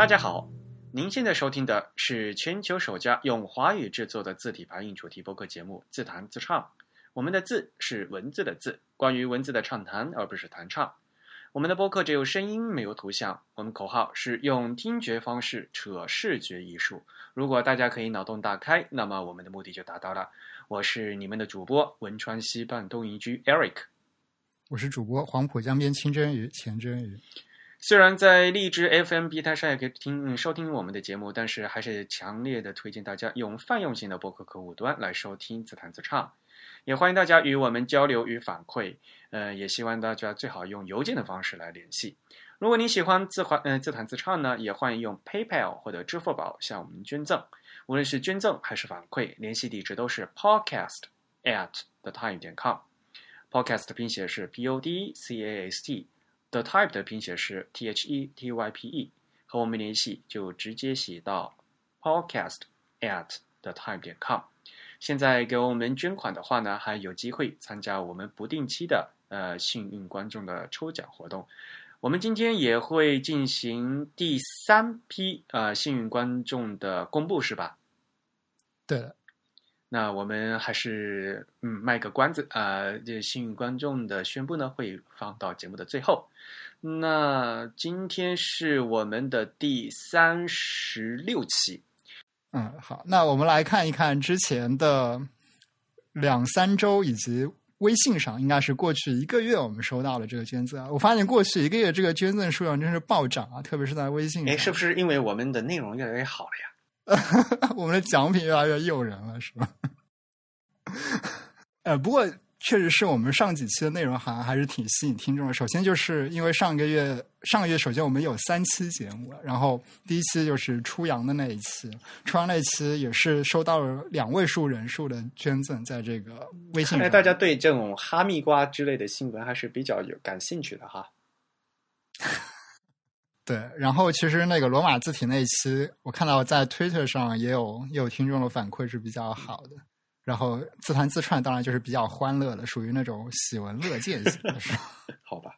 大家好，您现在收听的是全球首家用华语制作的字体排印主题播客节目《自弹自唱》。我们的“字”是文字的“字”，关于文字的畅谈，而不是弹唱。我们的播客只有声音，没有图像。我们口号是用听觉方式扯视觉艺术。如果大家可以脑洞大开，那么我们的目的就达到了。我是你们的主播汶川西半东营居 Eric，我是主播黄浦江边清蒸鱼钱蒸鱼。虽然在荔枝 FM 平台上也可以听收听我们的节目，但是还是强烈的推荐大家用泛用型的播客客户端来收听自弹自唱。也欢迎大家与我们交流与反馈，呃，也希望大家最好用邮件的方式来联系。如果你喜欢自欢嗯自弹自唱呢，也欢迎用 PayPal 或者支付宝向我们捐赠。无论是捐赠还是反馈，联系地址都是 podcast at the time 点 com。podcast 的拼写是 p o d c a s t The type 的拼写是 t h e t y p e。和我们联系就直接写到 podcast at the time 点 com。现在给我们捐款的话呢，还有机会参加我们不定期的呃幸运观众的抽奖活动。我们今天也会进行第三批呃幸运观众的公布，是吧？对的。那我们还是嗯卖个关子啊，这幸运观众的宣布呢会放到节目的最后。那今天是我们的第三十六期。嗯，好，那我们来看一看之前的两三周，以及微信上应该是过去一个月我们收到了这个捐赠啊。我发现过去一个月这个捐赠数量真是暴涨啊，特别是在微信上。哎，是不是因为我们的内容越来越好了呀？我们的奖品越来越诱人了，是吧？呃，不过。确实是我们上几期的内容好像还是挺吸引听众的。首先就是因为上个月上个月首先我们有三期节目，然后第一期就是初阳的那一期，初阳那一期也是收到了两位数人数的捐赠，在这个微信。看来大家对这种哈密瓜之类的新闻还是比较有感兴趣的哈。对，然后其实那个罗马字体那一期，我看到在 Twitter 上也有也有听众的反馈是比较好的。然后自弹自串，当然就是比较欢乐的，属于那种喜闻乐见型的？好吧。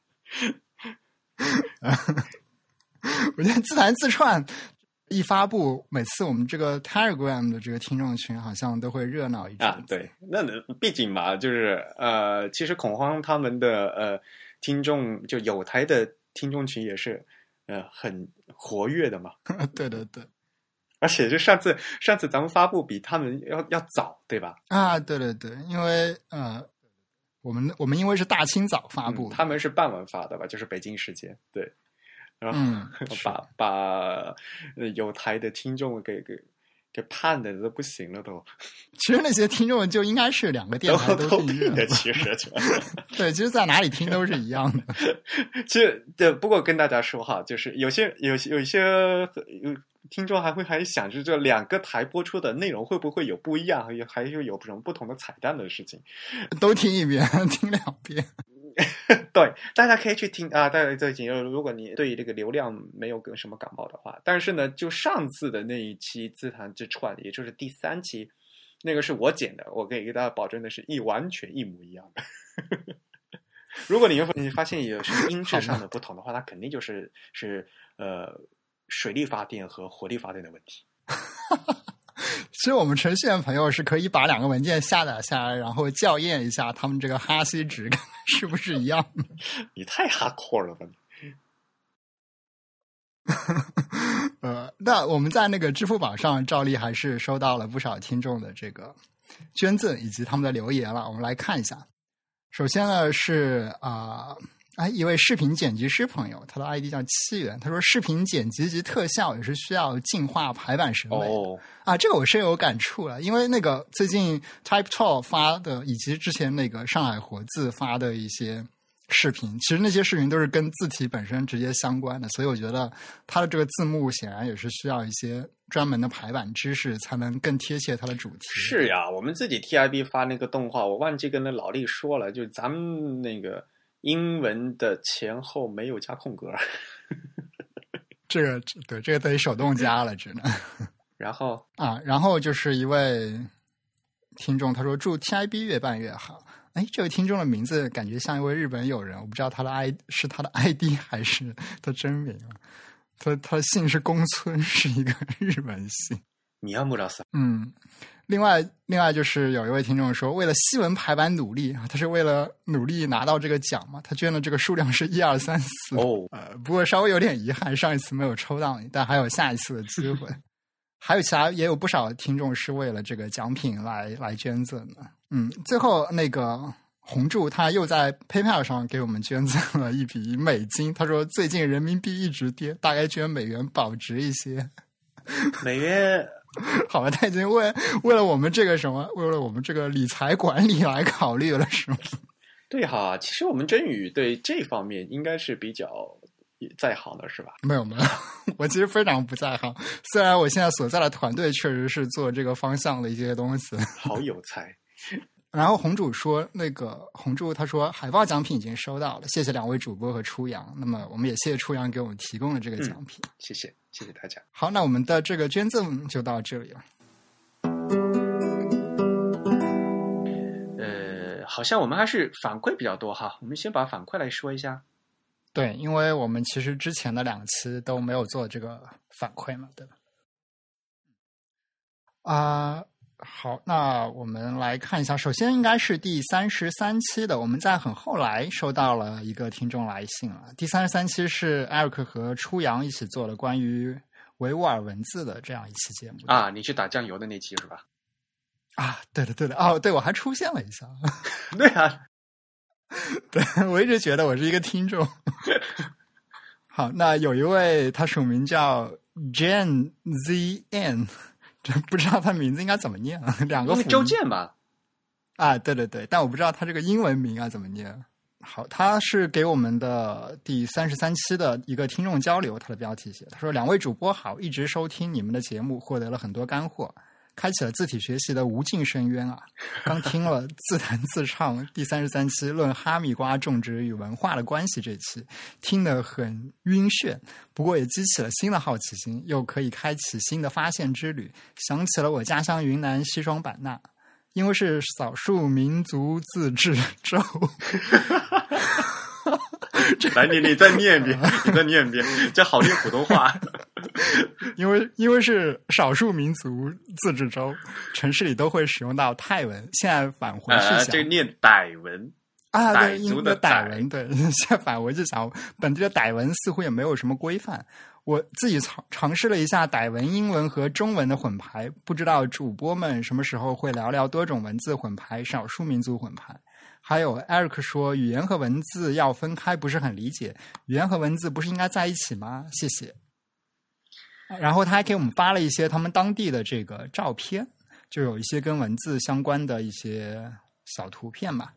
我觉得自弹自串一发布，每次我们这个 Telegram 的这个听众群好像都会热闹一啊。对，那毕竟嘛，就是呃，其实恐慌他们的呃听众就有台的听众群也是呃很活跃的嘛。对对对。而且就上次上次咱们发布比他们要要早，对吧？啊，对对对，因为呃，我们我们因为是大清早发布，他们是傍晚发的吧？就是北京时间，对。然后 把把有台的听众给给给盼的都不行了，都。其实那些听众就应该是两个电台都听的，其实对，其实在哪里听都是一样的。其实对，不过跟大家说哈，就是有些有有一些有。听众还会还想着这两个台播出的内容会不会有不一样，还有还有有什么不同的彩蛋的事情，都听一遍，听两遍。对，大家可以去听啊。大家最近，如果你对这个流量没有跟什么感冒的话，但是呢，就上次的那一期自弹自串，也就是第三期，那个是我剪的，我可以给大家保证的是一完全一模一样的。如果你你发现有什么音质上的不同的话，那肯定就是是呃。水力发电和火力发电的问题。其实我们程序员朋友是可以把两个文件下载下来，然后校验一下他们这个哈希值是不是一样。你太哈阔了吧！呃，那我们在那个支付宝上，照例还是收到了不少听众的这个捐赠以及他们的留言了。我们来看一下。首先呢是啊。哎，一位视频剪辑师朋友，他的 ID 叫七元。他说，视频剪辑及特效也是需要进化排版审美。哦，啊，这个我深有感触了，因为那个最近 Type Two 发的，以及之前那个上海活字发的一些视频，其实那些视频都是跟字体本身直接相关的，所以我觉得它的这个字幕显然也是需要一些专门的排版知识，才能更贴切它的主题。是呀，我们自己 TIB 发那个动画，我忘记跟那老力说了，就咱们那个。英文的前后没有加空格，这个对这个得手动加了，只能。然后 啊，然后就是一位听众，他说祝 TIB 越办越好。哎，这位听众的名字感觉像一位日本友人，我不知道他的 I 是他的 ID 还是他真名。他他姓是宫村，是一个日本姓。你要穆拉斯，嗯，另外另外就是有一位听众说，为了西文排版努力啊，他是为了努力拿到这个奖嘛，他捐的这个数量是一二三四哦，呃，不过稍微有点遗憾，上一次没有抽到你，但还有下一次的机会。还有其他也有不少听众是为了这个奖品来来捐赠的。嗯，最后那个红柱他又在 PayPal 上给我们捐赠了一笔美金，他说最近人民币一直跌，大概捐美元保值一些。美元 好吧，他已经为为了我们这个什么，为了我们这个理财管理来考虑了，是吗？对哈，其实我们真宇对这方面应该是比较在行的，是吧？没有没有，我其实非常不在行。虽然我现在所在的团队确实是做这个方向的一些东西。好有才。然后红主说，那个红柱他说海报奖品已经收到了，谢谢两位主播和初阳。那么我们也谢谢初阳给我们提供了这个奖品，谢谢谢谢大家。好，那我们的这个捐赠就到这里了。呃，好像我们还是反馈比较多哈，我们先把反馈来说一下。对，因为我们其实之前的两期都没有做这个反馈嘛，对吧？啊、好，那我们来看一下，首先应该是第三十三期的，我们在很后来收到了一个听众来信了。第三十三期是艾瑞克和初阳一起做的关于维吾尔文字的这样一期节目啊，你去打酱油的那期是吧？啊，对的对的，哦，对我还出现了一下，对啊，对我一直觉得我是一个听众。好，那有一位他署名叫 Jane Z N，这不知道他名字应该怎么念啊？两个周辅音健吧？啊，对对对，但我不知道他这个英文名啊怎么念。好，他是给我们的第三十三期的一个听众交流，他的标题写，他说：“两位主播好，一直收听你们的节目，获得了很多干货，开启了字体学习的无尽深渊啊！刚听了自弹自唱第三十三期论哈密瓜种植与文化的关系这期，听得很晕眩，不过也激起了新的好奇心，又可以开启新的发现之旅，想起了我家乡云南西双版纳。”因为是少数民族自治州，来，你你再念一遍，你再念一遍，这好听普通话。因为因为是少数民族自治州，城市里都会使用到泰文。现在返回去呃，想、这个念傣文，啊，对，傣族的傣文，对，现在返回去想，本地的傣文似乎也没有什么规范。我自己尝尝试了一下傣文、英文和中文的混排，不知道主播们什么时候会聊聊多种文字混排、少数民族混排。还有 Eric 说，语言和文字要分开，不是很理解。语言和文字不是应该在一起吗？谢谢。然后他还给我们发了一些他们当地的这个照片，就有一些跟文字相关的一些小图片吧。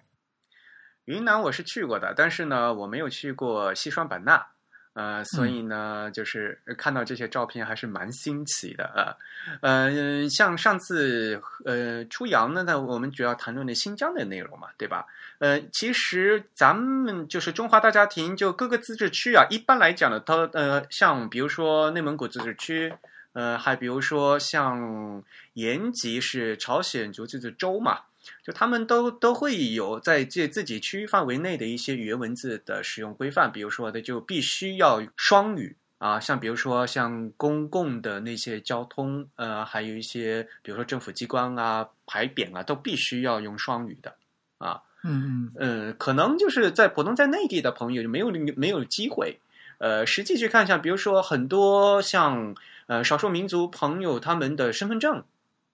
云南我是去过的，但是呢，我没有去过西双版纳。呃，所以呢，就是看到这些照片还是蛮新奇的啊。呃，像上次呃出洋呢，那我们主要谈论的新疆的内容嘛，对吧？呃，其实咱们就是中华大家庭，就各个自治区啊，一般来讲呢，它呃，像比如说内蒙古自治区，呃，还比如说像延吉是朝鲜族自治州嘛。就他们都都会有在这自己区域范围内的一些语言文字的使用规范，比如说的就必须要双语啊，像比如说像公共的那些交通，呃，还有一些比如说政府机关啊、牌匾啊，都必须要用双语的啊。嗯嗯呃，可能就是在普通在内地的朋友就没有没有机会，呃，实际去看一下，比如说很多像呃少数民族朋友他们的身份证。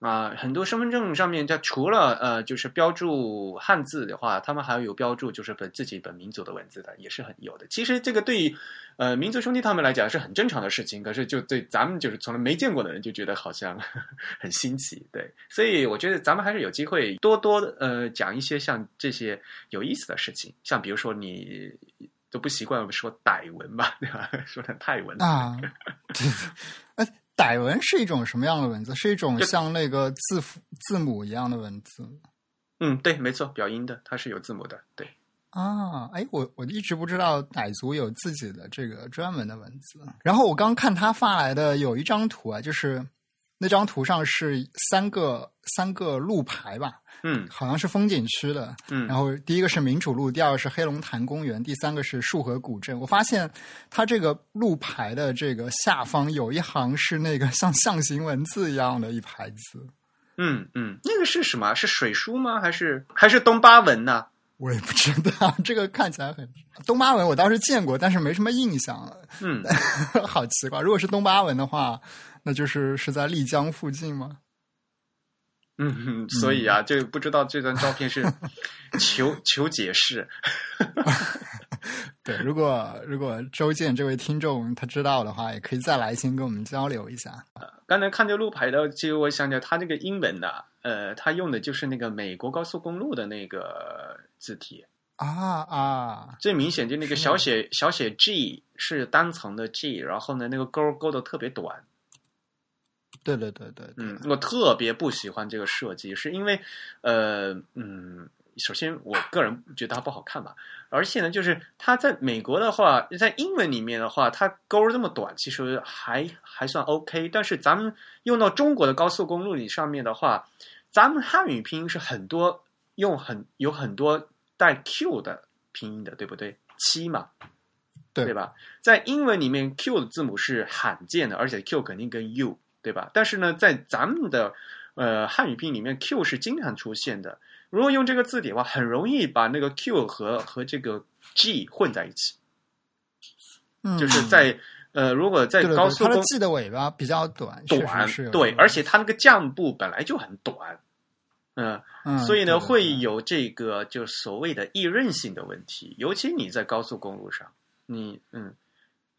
啊，很多身份证上面，它除了呃，就是标注汉字的话，他们还有标注就是本自己本民族的文字的，也是很有的。其实这个对于呃民族兄弟他们来讲是很正常的事情，可是就对咱们就是从来没见过的人就觉得好像 很新奇，对。所以我觉得咱们还是有机会多多呃讲一些像这些有意思的事情，像比如说你都不习惯说傣文吧，对吧？说成泰文啊，对，呃，傣文是一种什么样的文字？是一种像那个字符字母一样的文字嗯，对，没错，表音的，它是有字母的，对。啊？哎，我我一直不知道傣族有自己的这个专门的文字。然后我刚看他发来的有一张图啊，就是那张图上是三个三个路牌吧，嗯好像是风景区的。嗯，然后第一个是民主路，第二个是黑龙潭公园，第三个是束河古镇。我发现它这个路牌的这个下方有一行是那个像象形文字一样的一排字，嗯嗯，那个是什么？是水书吗？还是还是东巴文呢？我也不知道。这个看起来很东巴文，我倒是见过，但是没什么印象，嗯，好奇怪。如果是东巴文的话，那就是是在丽江附近吗？嗯，所以啊，就不知道这张照片是求 求解释。对，如果如果周建这位听众他知道的话，也可以再来信跟我们交流一下。刚才看这路牌的，其实我想起来，它这个英文的，呃，他用的就是那个美国高速公路的那个字体，啊啊，最明显就那个小写小写 G 是单层的 G，然后呢，那个勾勾的特别短。对对对对，对嗯，我特别不喜欢这个设计，是因为，呃，嗯，首先我个人觉得它不好看吧，而且呢，就是它在美国的话，在英文里面的话，它勾儿这么短，其实还还算 OK，但是咱们用到中国的高速公路里上面的话，咱们汉语拼音是很多用很有很多带 Q 的拼音的，对不对？七嘛，对对吧？在英文里面，Q 的字母是罕见的，而且 Q 肯定跟 U 对吧？但是呢，在咱们的呃汉语拼音里面，Q 是经常出现的。如果用这个字体的话，很容易把那个 Q 和和这个 G 混在一起。嗯就是在呃，如果在高速公它的 G 的尾巴比较短，短对，而且它那个降部本来就很短，嗯、嗯，所以呢，会有这个就所谓的易韧性的问题，尤其你在高速公路上，你嗯，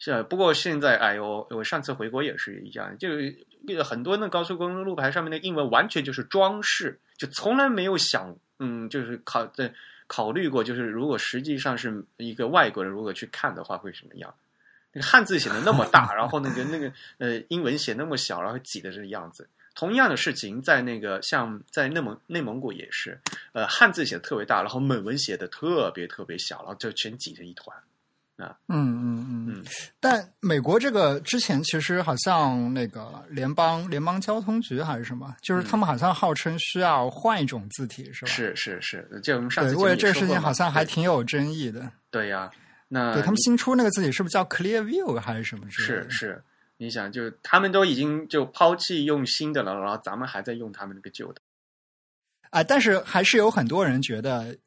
是不过现在哎呦，我上次回国也是一样，就是很多那高速公路路牌上面的英文完全就是装饰，就从来没有想嗯，就是考在考虑过，就是如果实际上是一个外国人如果去看的话会什么样。那个汉字写的那么大，然后那个那个呃英文写那么小，然后挤的这个样子。同样的事情在那个像在内蒙内蒙古也是，呃汉字写的特别大，然后蒙文写的特别特别小，然后就全挤成一团。嗯嗯嗯嗯，但美国这个之前其实好像那个联邦联邦交通局还是什么，就是他们好像号称需要换一种字体，是吧？是是是，就我们上对，次为了这个事情好像还挺有争议的。对呀、那对他们新出那个字体是不是叫 Clear View 还是什么之类的？是是，你想就他们都已经就抛弃用新的了，然后咱们还在用他们那个旧的。啊，但是还是有很多人觉得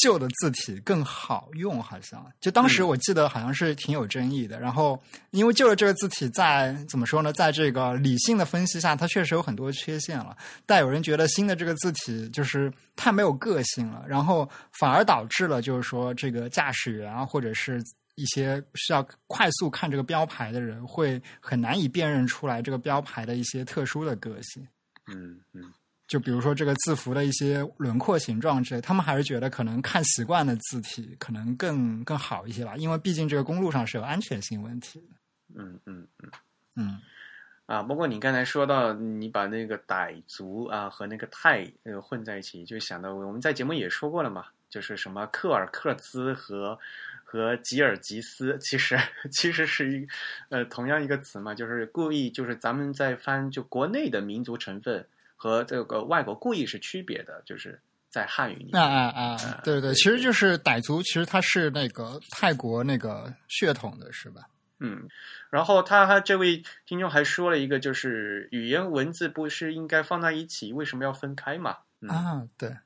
旧的字体更好用，好像就当时嗯我记得好像是挺有争议的。然后因为旧的这个字体在怎么说呢，在这个理性的分析下，它确实有很多缺陷了。但有人觉得新的这个字体就是太没有个性了，然后反而导致了就是说这个驾驶员啊，或者是一些需要快速看这个标牌的人，会很难以辨认出来这个标牌的一些特殊的个性。嗯嗯就比如说这个字符的一些轮廓形状之类，他们还是觉得可能看习惯的字体可能更更好一些吧，因为毕竟这个公路上是有安全性问题的。嗯嗯嗯。嗯啊，包括你刚才说到你把那个傣族啊和那个泰呃混在一起，就想到我们在节目也说过了嘛，就是什么克尔克孜和和吉尔吉斯，其实其实是一呃同样一个词嘛，就是故意就是咱们在翻就国内的民族成分和这个外国故意是区别的，就是在汉语里面。啊啊啊！对对，其实就是傣族，其实它是那个泰国那个血统的，是吧？嗯，然后他他这位听众还说了一个，就是语言文字不是应该放在一起，为什么要分开嘛？嗯、啊，对，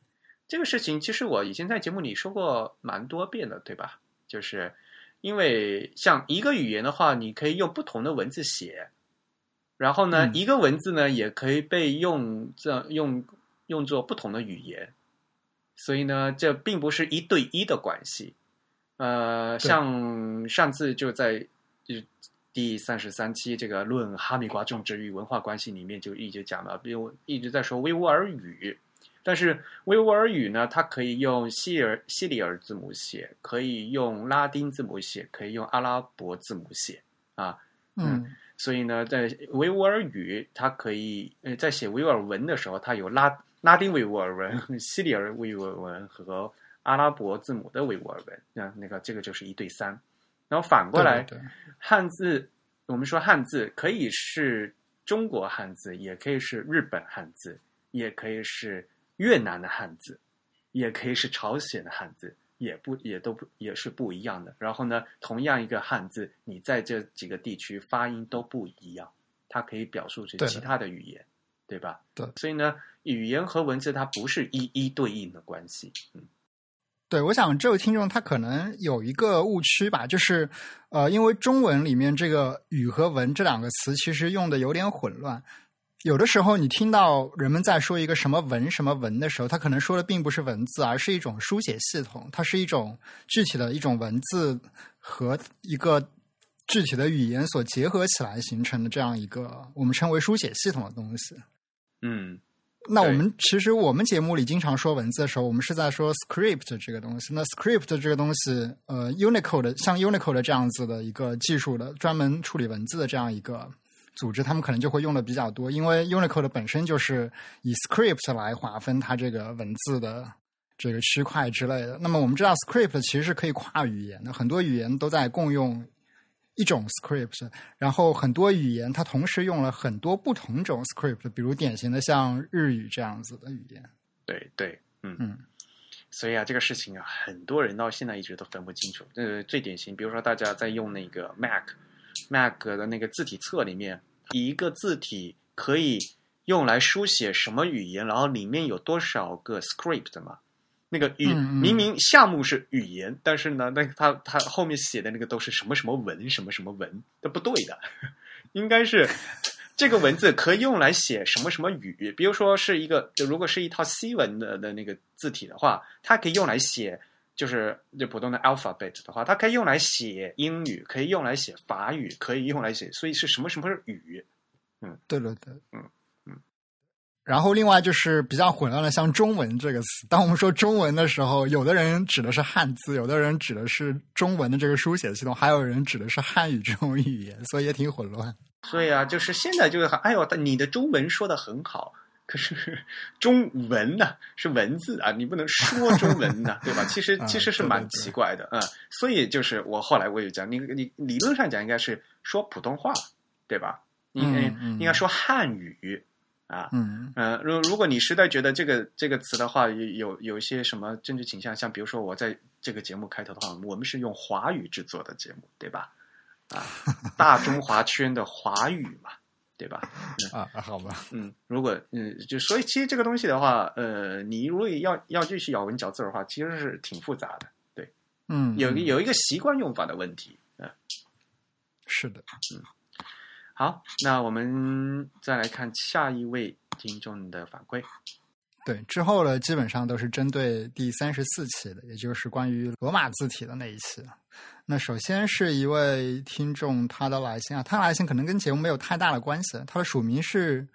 这个事情其实我以前在节目里说过蛮多遍的，对吧？就是因为像一个语言的话，你可以用不同的文字写，然后呢，嗯。一个文字呢也可以被用这用用作不同的语言，所以呢，这并不是一对一的关系。呃，像上次就在就第三十三期这个论哈密瓜种植与文化关系里面就一直讲了，比如一直在说维吾尔语，但是维吾尔语呢，它可以用西尔西里尔字母写，可以用拉丁字母写，可以用阿拉伯字母写啊。嗯所以呢，在维吾尔语，它可以呃，在写维吾尔文的时候，它有拉拉丁维吾尔文、西里尔维吾尔文和阿拉伯字母的维吾尔文。那那个这个就是一对三。然后反过来，对对对汉字，我们说汉字可以是中国汉字，也可以是日本汉字，也可以是越南的汉字，也可以是朝鲜的汉字，也不也都不也是不一样的。然后呢，同样一个汉字，你在这几个地区发音都不一样，它可以表述成其他的语言，对吧？对。所以呢，语言和文字它不是一一对应的关系，嗯。对，我想这位听众他可能有一个误区吧，就是呃，因为中文里面这个“语”和“文”这两个词其实用的有点混乱。有的时候你听到人们在说一个什么“文”什么“文”的时候，他可能说的并不是文字，而是一种书写系统，它是一种具体的一种文字和一个具体的语言所结合起来形成的这样一个我们称为书写系统的东西。嗯。那我们其实我们节目里经常说文字的时候，我们是在说 script 这个东西。那 script 这个东西，呃，Unicode 像 Unicode 这样子的一个技术的专门处理文字的这样一个组织，他们可能就会用的比较多，因为 Unicode 本身就是以 script 来划分它这个文字的这个区块之类的。那么我们知道 script 其实是可以跨语言的，很多语言都在共用。一种 script，然后很多语言它同时用了很多不同种 script，比如典型的像日语这样子的语言。对对，嗯嗯。所以啊，这个事情啊，很多人到现在一直都分不清楚。呃，最典型，比如说大家在用那个 Mac，Mac 的那个字体册里面，一个字体可以用来书写什么语言，然后里面有多少个 script 嘛？那个语明明项目是语言，但是呢，那他他后面写的那个都是什么什么文什么什么文，这不对的。应该是这个文字可以用来写什么什么语，比如说是一个，如果是一套西文的的那个字体的话，它可以用来写，就是就普通的 alphabet 的话，它可以用来写英语，可以用来写法语，可以用来写，所以是什么什么语？嗯，对对对，嗯嗯。然后，另外就是比较混乱的，像中文这个词。当我们说中文的时候，有的人指的是汉字，有的人指的是中文的这个书写系统，还有人指的是汉语这种语言，所以也挺混乱。所以啊，就是现在就是哎呦，你的中文说的很好，可 是中文呢是文字啊，你不能说中文呢，对吧？其实其实是蛮奇怪的啊。所以就是我后来我也讲，你你理论上讲应该是说普通话，对吧？应该应该说汉语。啊，嗯呃，如如果你实在觉得这个这个词的话有有一些什么政治倾向，像比如说我在这个节目开头的话，我们是用华语制作的节目，对吧？啊，大中华圈的华语嘛，对吧？啊，好吧，嗯，如果嗯，就所以其实这个东西的话，呃，你如果要要继续咬文嚼字的话，其实是挺复杂的，对，嗯，有有一个习惯用法的问题，嗯，是的，嗯。好，那我们再来看下一位听众的反馈。对，之后呢，基本上都是针对第三十四期的，也就是关于罗马字体的那一期。那首先是一位听众他的来信啊，他来信可能跟节目没有太大的关系，他的署名是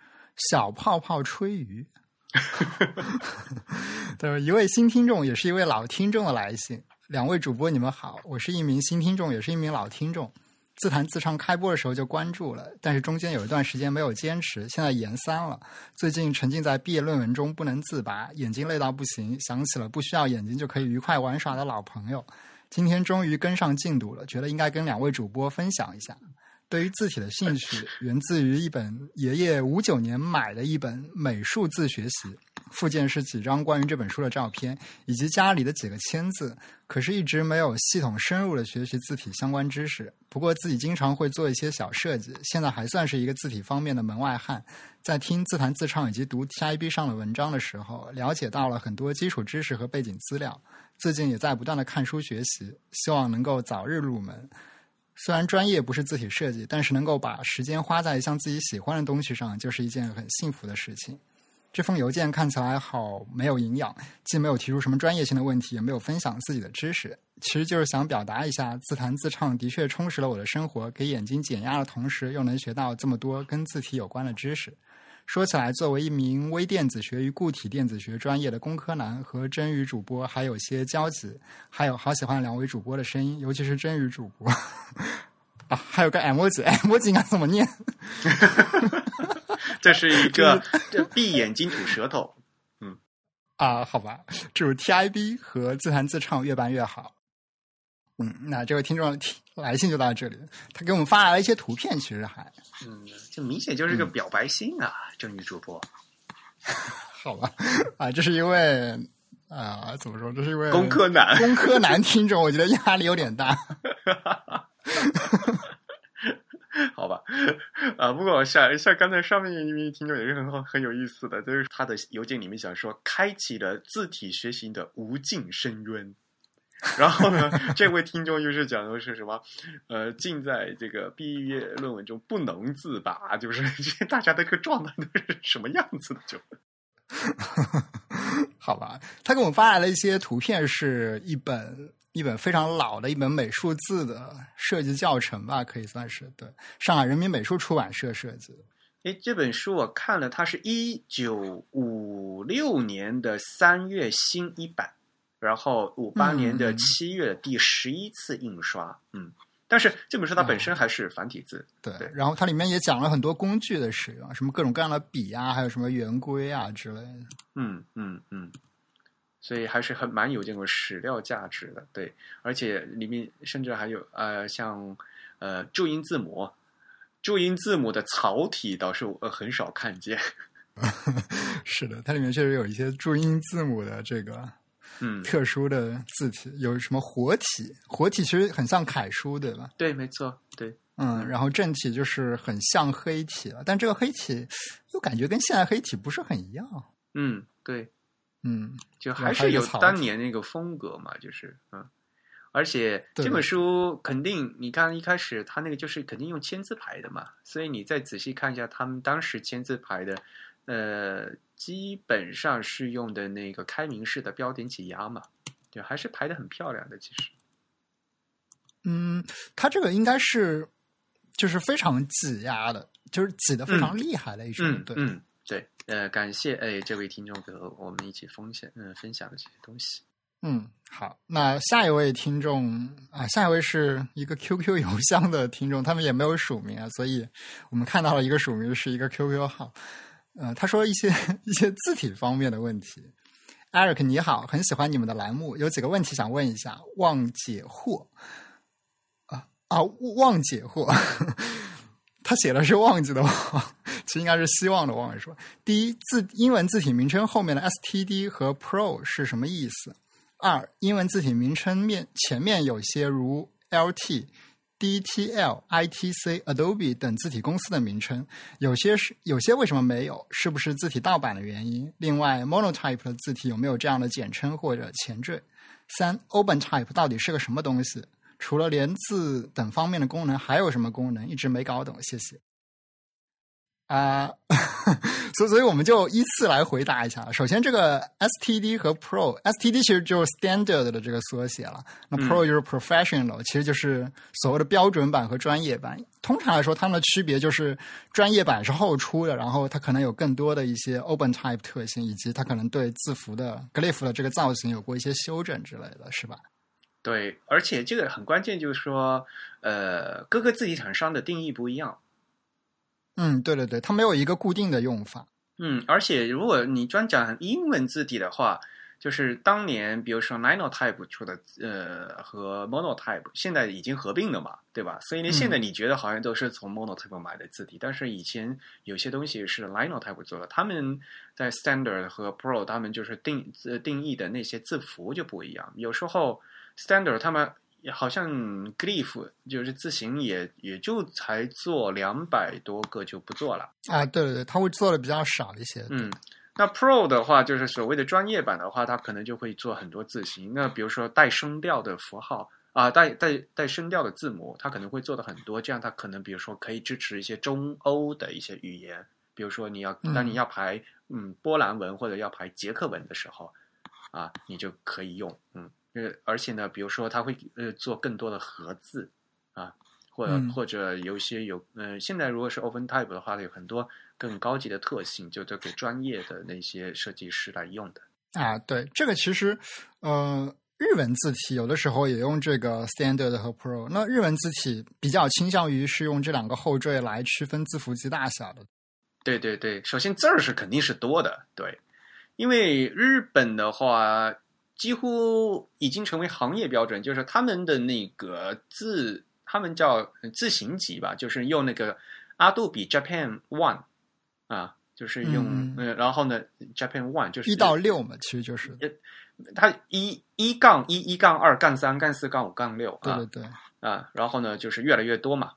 小泡泡吹鱼。对，一位新听众，也是一位老听众的来信。两位主播，你们好，我是一名新听众，也是一名老听众。自弹自唱开播的时候就关注了，但是中间有一段时间没有坚持，现在研三了。最近沉浸在毕业论文中不能自拔，眼睛累到不行，想起了不需要眼睛就可以愉快玩耍的老朋友。今天终于跟上进度了，觉得应该跟两位主播分享一下。对于字体的兴趣源自于一本爷爷五九年买的一本美术字学习，附件是几张关于这本书的照片，以及家里的几个签字。可是，一直没有系统深入的学习字体相关知识。不过，自己经常会做一些小设计，现在还算是一个字体方面的门外汉。在听自弹自唱以及读 TIB 上的文章的时候，了解到了很多基础知识和背景资料。最近也在不断的看书学习，希望能够早日入门。虽然专业不是字体设计，但是能够把时间花在一项自己喜欢的东西上，就是一件很幸福的事情。这封邮件看起来好没有营养，既没有提出什么专业性的问题，也没有分享自己的知识，其实就是想表达一下，自弹自唱的确充实了我的生活，给眼睛减压的同时，又能学到这么多跟字体有关的知识。说起来，作为一名微电子学与固体电子学专业的工科男，和真鱼主播还有些交集。还有好喜欢两位主播的声音，尤其是真鱼主播 啊，还有个 M 字，M 字应该怎么念？这是一个闭眼睛吐舌头。嗯啊，好吧，祝 TIB 和自弹自唱越办越好。嗯，那这位听众来信就到这里，他给我们发来了一些图片，其实还嗯，这明显就是个表白信啊，这女主播。好吧，啊，这是因为啊，怎么说？这是因为工科男，工科男听众，我觉得压力有点大。好吧，啊，不过像像刚才上面一名听众也是很好很有意思的，就是他的邮件里面想说，开启了字体学习的无尽深渊。然后呢，这位听众又是讲的是什么？呃，尽在这个毕业论文中不能自拔，就是 大家的个状态都是什么样子的？就，好吧，他给我们发来了一些图片，是一本一本非常老的一本美术字的设计教程吧，可以算是对上海人民美术出版社设计的。哎，这本书我看了，它是一九五六年的三月新一版。然后五八年的七月第十一次印刷，嗯，但是这本书它本身还是繁体字，对。然后它里面也讲了很多工具的使用，什么各种各样的笔啊，还有什么圆规啊之类的。嗯嗯嗯，所以还是很蛮有这种史料价值的，对。而且里面甚至还有呃，像呃注音字母，注音字母的草体倒是呃很少看见。是的，它里面确实有一些注音字母的这个。嗯，特殊的字体有什么活体？活体其实很像楷书，对吧？对，没错，对。嗯，然后正体就是很像黑体了，但这个黑体又感觉跟现在黑体不是很一样。嗯，对，嗯，就还是有当年那个风格嘛，就是嗯，而且这本书肯定，你看一开始他那个就是肯定用签字排的嘛，所以你再仔细看一下他们当时签字排的，呃。基本上是用的那个开明式的标点挤压嘛，对，还是排的很漂亮的。其实，嗯，它这个应该是就是非常挤压的，就是挤的非常厉害的一种。对，嗯，对，呃，感谢哎这位听众和我们一起分享嗯分享的这些东西。嗯，好，那下一位听众啊，下一位是一个 QQ 邮箱的听众，他们也没有署名啊，所以我们看到了一个署名是一个 QQ 号。呃，他说一些 一些字体方面的问题。Eric 你好，很喜欢你们的栏目，有几个问题想问一下。望解惑啊啊，忘解惑，他写的是忘记的忘，其实应该是希望的望，是吧？第一，字英文字体名称后面的 STD 和 Pro 是什么意思？二，英文字体名称面前面有些如 LT。DTL、ITC、Adobe 等字体公司的名称，有些是有些为什么没有？是不是字体盗版的原因？另外，Monotype 的字体有没有这样的简称或者前缀？三，OpenType 到底是个什么东西？除了连字等方面的功能，还有什么功能？一直没搞懂，谢谢。啊，所以所以我们就依次来回答一下。首先，这个 STD 和 Pro，STD 其实就是 Standard 的这个缩写了，那 Pro 就是 Professional，其实就是所谓的标准版和专业版。通常来说，它们的区别就是专业版是后出的，然后它可能有更多的一些 OpenType 特性，以及它可能对字符的 Glyph 的这个造型有过一些修整之类的是吧？对，而且这个很关键，就是说，呃，各个字体厂商的定义不一样。嗯，对对对，它没有一个固定的用法。嗯，而且如果你专讲英文字体的话，就是当年比如说 Linotype 出的，呃，和 Monotype 现在已经合并了嘛，对吧？所以呢，现在你觉得好像都是从 Monotype 买的字体，但是以前有些东西是 Linotype 做的，他们在 Standard 和 Pro 他们就是定呃定义的那些字符就不一样，有时候 Standard 他们。好像 Glyph 就是字形也也就才做两百多个就不做了啊，对对对，他会做的比较少一些。嗯，那 Pro 的话就是所谓的专业版的话，它可能就会做很多字形。那比如说带声调的符号啊，带带带声调的字母，它可能会做的很多。这样它可能比如说可以支持一些中欧的一些语言，比如说你要当你要排嗯波兰文或者要排捷克文的时候啊，你就可以用嗯。呃，而且呢，比如说他会呃做更多的盒子啊，或者或者有一些有呃，现在如果是 OpenType 的话，有很多更高级的特性，就都给专业的那些设计师来用的啊。对，这个其实呃，日文字体有的时候也用这个 Standard 和 Pro。那日文字体比较倾向于是用这两个后缀来区分字符集大小的。对对对，首先字儿是肯定是多的，对，因为日本的话。几乎已经成为行业标准，就是他们的那个字，他们叫字形级吧，就是用那个阿杜比 Japan One 啊，就是用嗯。呃，然后呢 Japan One 就是一到六嘛，其实就是。它一一杠一一杠二杠三杠四杠五杠六啊。对对对，啊，然后呢就是越来越多嘛，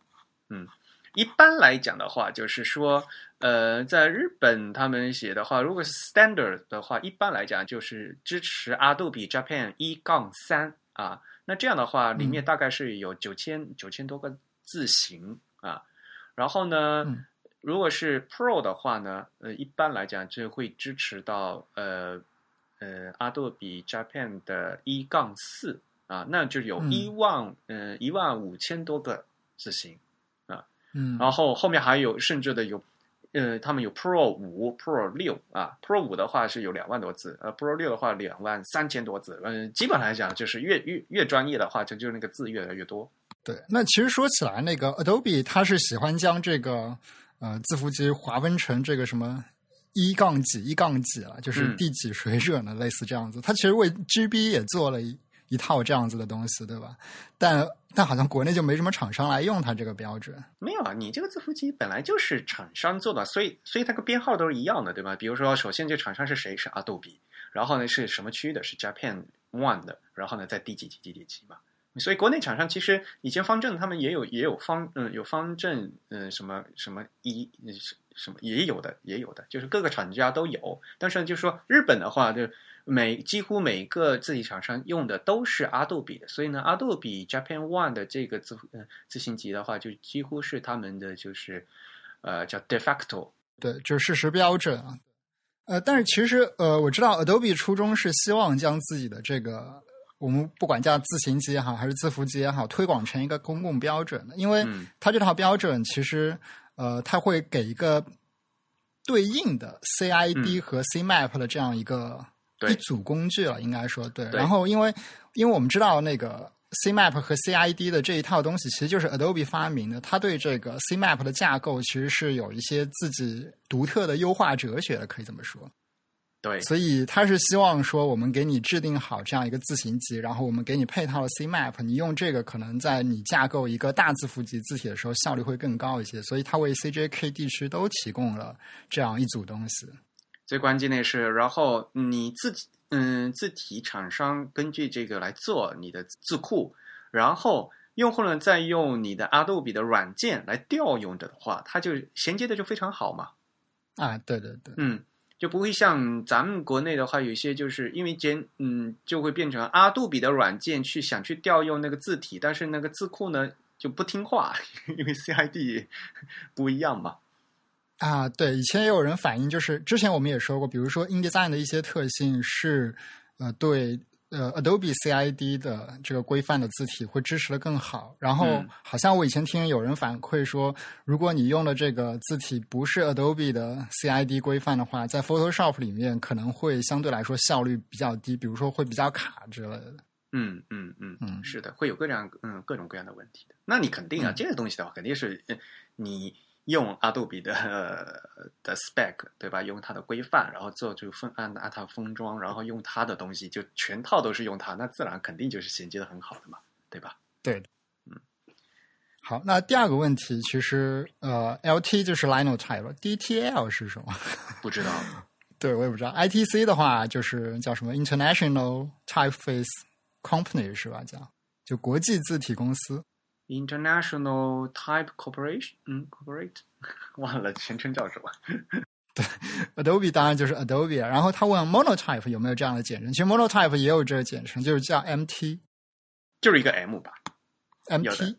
嗯，一般来讲的话，就是说呃，在日本他们写的话，如果是 standard 的话，一般来讲就是支持 Adobe Japan 一杠三啊，那这样的话里面大概是有九千九千多个字形啊，然后呢。嗯如果是 Pro 的话呢，呃，一般来讲就会支持到呃呃 Adobe Japan 的一杠四啊，那就有嗯。一万呃一万五千多个字形，嗯，然后后面还有甚至的有呃他们有 Pro 五、Pro 六啊，Pro 五的话是有两万多字，呃 Pro 六的话两万三千多字，嗯、基本来讲就是越越越专业的话，就就那个字越来越多。对，那其实说起来，那个 Adobe 它是喜欢将这个呃字符集划分成这个什么一杠几一杠几了，就是嗯第几水准的，类似这样子。它其实为 GB 也做了一套这样子的东西，对吧？但但好像国内就没什么厂商来用它这个标准。没有啊，你这个字符集本来就是厂商做的，所以所以它个编号都是一样的，对吧？比如说，首先这厂商是谁？是阿杜比然后呢是什么区的？是 Japan One 的，然后呢在第几级第几级嘛。所以国内厂商其实以前方正他们也有也有方嗯有方正嗯什么什么一什么也有的也有的，就是各个厂家都有。但是就是说日本的话，就每几乎每个字体厂商用的都是 Adobe 的，所以呢，Adobe Japan One 的这个字呃字形集的话，就几乎是他们的就是呃叫 de facto 对，就是事实标准啊。呃，但是其实呃，我知道 Adobe 初衷是希望将自己的这个我们不管叫自行机也好，还是字符机也好，推广成一个公共标准的，因为嗯它这套标准其实呃，它会给一个对应的 CID 嗯和 CMAP 的这样一个对一组工具了，应该说对。对然后因为因为我们知道那个 CMAP 和 CID 的这一套东西，其实就是 Adobe 发明的。它对这个 CMAP 的架构其实是有一些自己独特的优化哲学的，可以这么说。对所以他是希望说，我们给你制定好这样一个字形集，然后我们给你配套了 CMAP，你用这个可能在你架构一个大字符集字体的时候效率会更高一些。所以它为 CJK 地区都提供了这样一组东西。最关键的是，然后你自己嗯字体厂商根据这个来做你的字库，然后用户呢再用你的 Adobe 的软件来调用的话，它就衔接的就非常好嘛。啊，对对对，嗯，就不会像咱们国内的话，有些就是因为简嗯，就会变成阿杜比的软件去想去调用那个字体，但是那个字库呢就不听话，因为 CID 不一样嘛。啊，对，以前也有人反映，就是之前我们也说过，比如说 InDesign 的一些特性是，呃，对，呃，Adobe CID 的这个规范的字体会支持的更好。然后嗯好像我以前听有人反馈说，如果你用的这个字体不是 Adobe 的 CID 规范的话，在 Photoshop 里面可能会相对来说效率比较低，比如说会比较卡之类的。嗯嗯嗯嗯是的，会有各样嗯各种各样的问题的。那你肯定啊，嗯这个东西的话，肯定是呃你用阿杜比的、呃、的 spec 对吧？用它的规范，然后做就封按按它封装，然后用它的东西，就全套都是用它，那自然肯定就是衔接的很好的嘛，对吧？对，嗯好，那第二个问题其实呃，LT 就是 Linotype，DTL 是什么？不知道，对，我也不知道。ITC 的话就是叫什么 International Typeface Company 是吧？叫就国际字体公司。International Type Corporation，嗯，Corporate，忘了全称叫什么。对 Adobe 当然就是 Adobe，然后他问 Monotype 有没有这样的简称，其实 Monotype 也有这个简称，就是叫 MT 就是一个 M 吧，MT。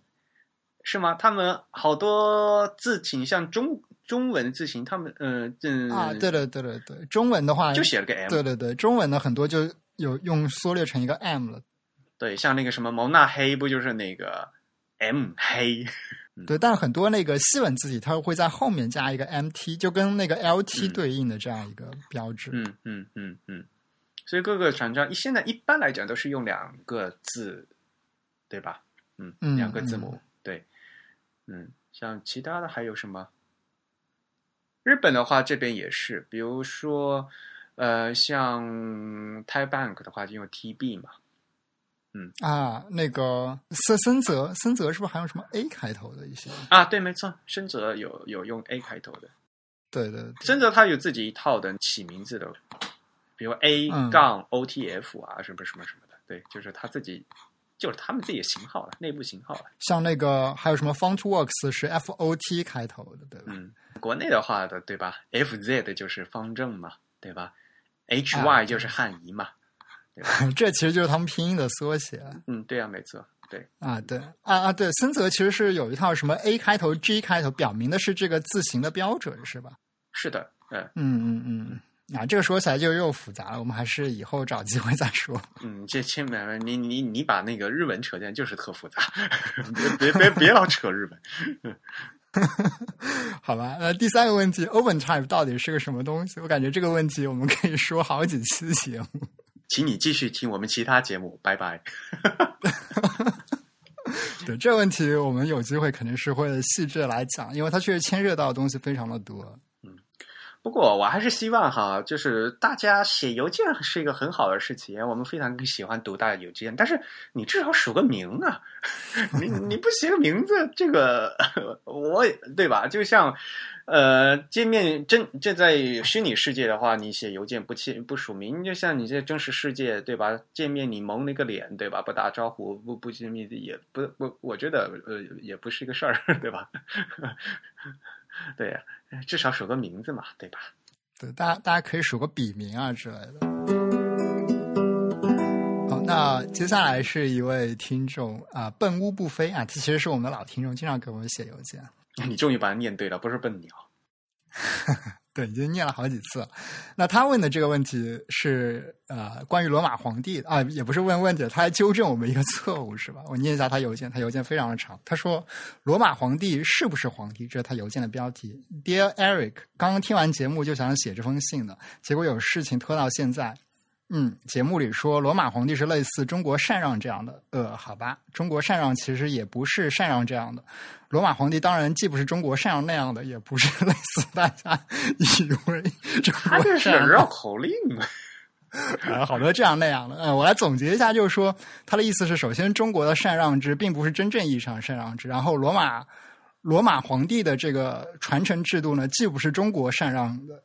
是吗？他们好多字形，像中中文字形，他们呃嗯啊，对对对对对，中文的话就写了个 M，对对对，中文的很多就有用缩略成一个 M 了。对，像那个什么蒙娜黑，不就是那个 M 黑？对，但是很多那个西文字体，它会在后面加一个 MT，就跟那个 LT 嗯对应的这样一个标志。嗯嗯嗯嗯，所以各个厂商现在一般来讲都是用两个字，对吧？嗯，嗯两个字母，对，嗯，像其他的还有什么？日本的话，这边也是，比如说，呃，像 Type Bank 的话就用 TB 嘛，嗯啊，那个森森泽，森泽是不是还有什么 A 开头的一些？啊，对，没错，森泽有有用 A 开头的，对对对森泽他有自己一套的起名字的，比如 A 嗯杠 OTF 啊，什么什么什么的，对，就是他自己，就是他们自己的型号了，内部型号了。像那个还有什么 FontWorks 是 F O T 开头的，对吧？嗯，国内的话的，对吧？FZ 就是方正嘛，对吧啊？HY 就是汉仪嘛，这其实就是他们拼音的缩写嗯，对啊，没错，对，啊，对啊啊，对，森泽其实是有一套什么 A 开头、G 开头，表明的是这个字形的标准，是吧？是的，嗯嗯嗯嗯。啊，这个说起来就又复杂了，我们还是以后找机会再说。嗯，这千万你你你把那个日文扯进，就是特复杂，别别 别别老扯日本。好吧，那第三个问题，OpenType 到底是个什么东西？我感觉这个问题我们可以说好几期节目。请你继续听我们其他节目，拜拜。对这个问题，我们有机会肯定是会细致地来讲，因为它确实牵涉到的东西非常的多。嗯不过我还是希望哈，就是大家写邮件是一个很好的事情，我们非常喜欢读大家邮件，但是你至少署个名啊，你你不写个名字，这个 我对吧？就像呃，见面真这在虚拟世界的话，你写邮件不签不署名，就像你这真实世界对吧？见面你蒙那个脸对吧？不打招呼不不见面也不不，我觉得呃也不是个事儿 对吧？对呀、至少署个名字嘛，对吧？对，大家大家可以署个笔名啊之类的。好，那接下来是一位听众啊、笨乌不飞啊，这其实是我们的老听众，经常给我们写邮件。你终于把它念对了，不是笨鸟。对，已经念了好几次了。那他问的这个问题是呃，关于罗马皇帝啊，也不是问问题，他还纠正我们一个错误，是吧？我念一下他邮件，他邮件非常的长。他说：“罗马皇帝是不是皇帝？”这是他邮件的标题。Dear Eric，刚刚听完节目就想写这封信的，结果有事情拖到现在。嗯，节目里说罗马皇帝是类似中国禅让这样的，呃，好吧，中国禅让其实也不是禅让这样的。罗马皇帝当然既不是中国禅让那样的，也不是类似大家以为中他这是绕口令啊！啊，好多这样那样的。呃，我来总结一下，就是说他的意思是，首先中国的禅让制并不是真正意义上禅让制，然后罗马罗马皇帝的这个传承制度呢，既不是中国禅让的，呃，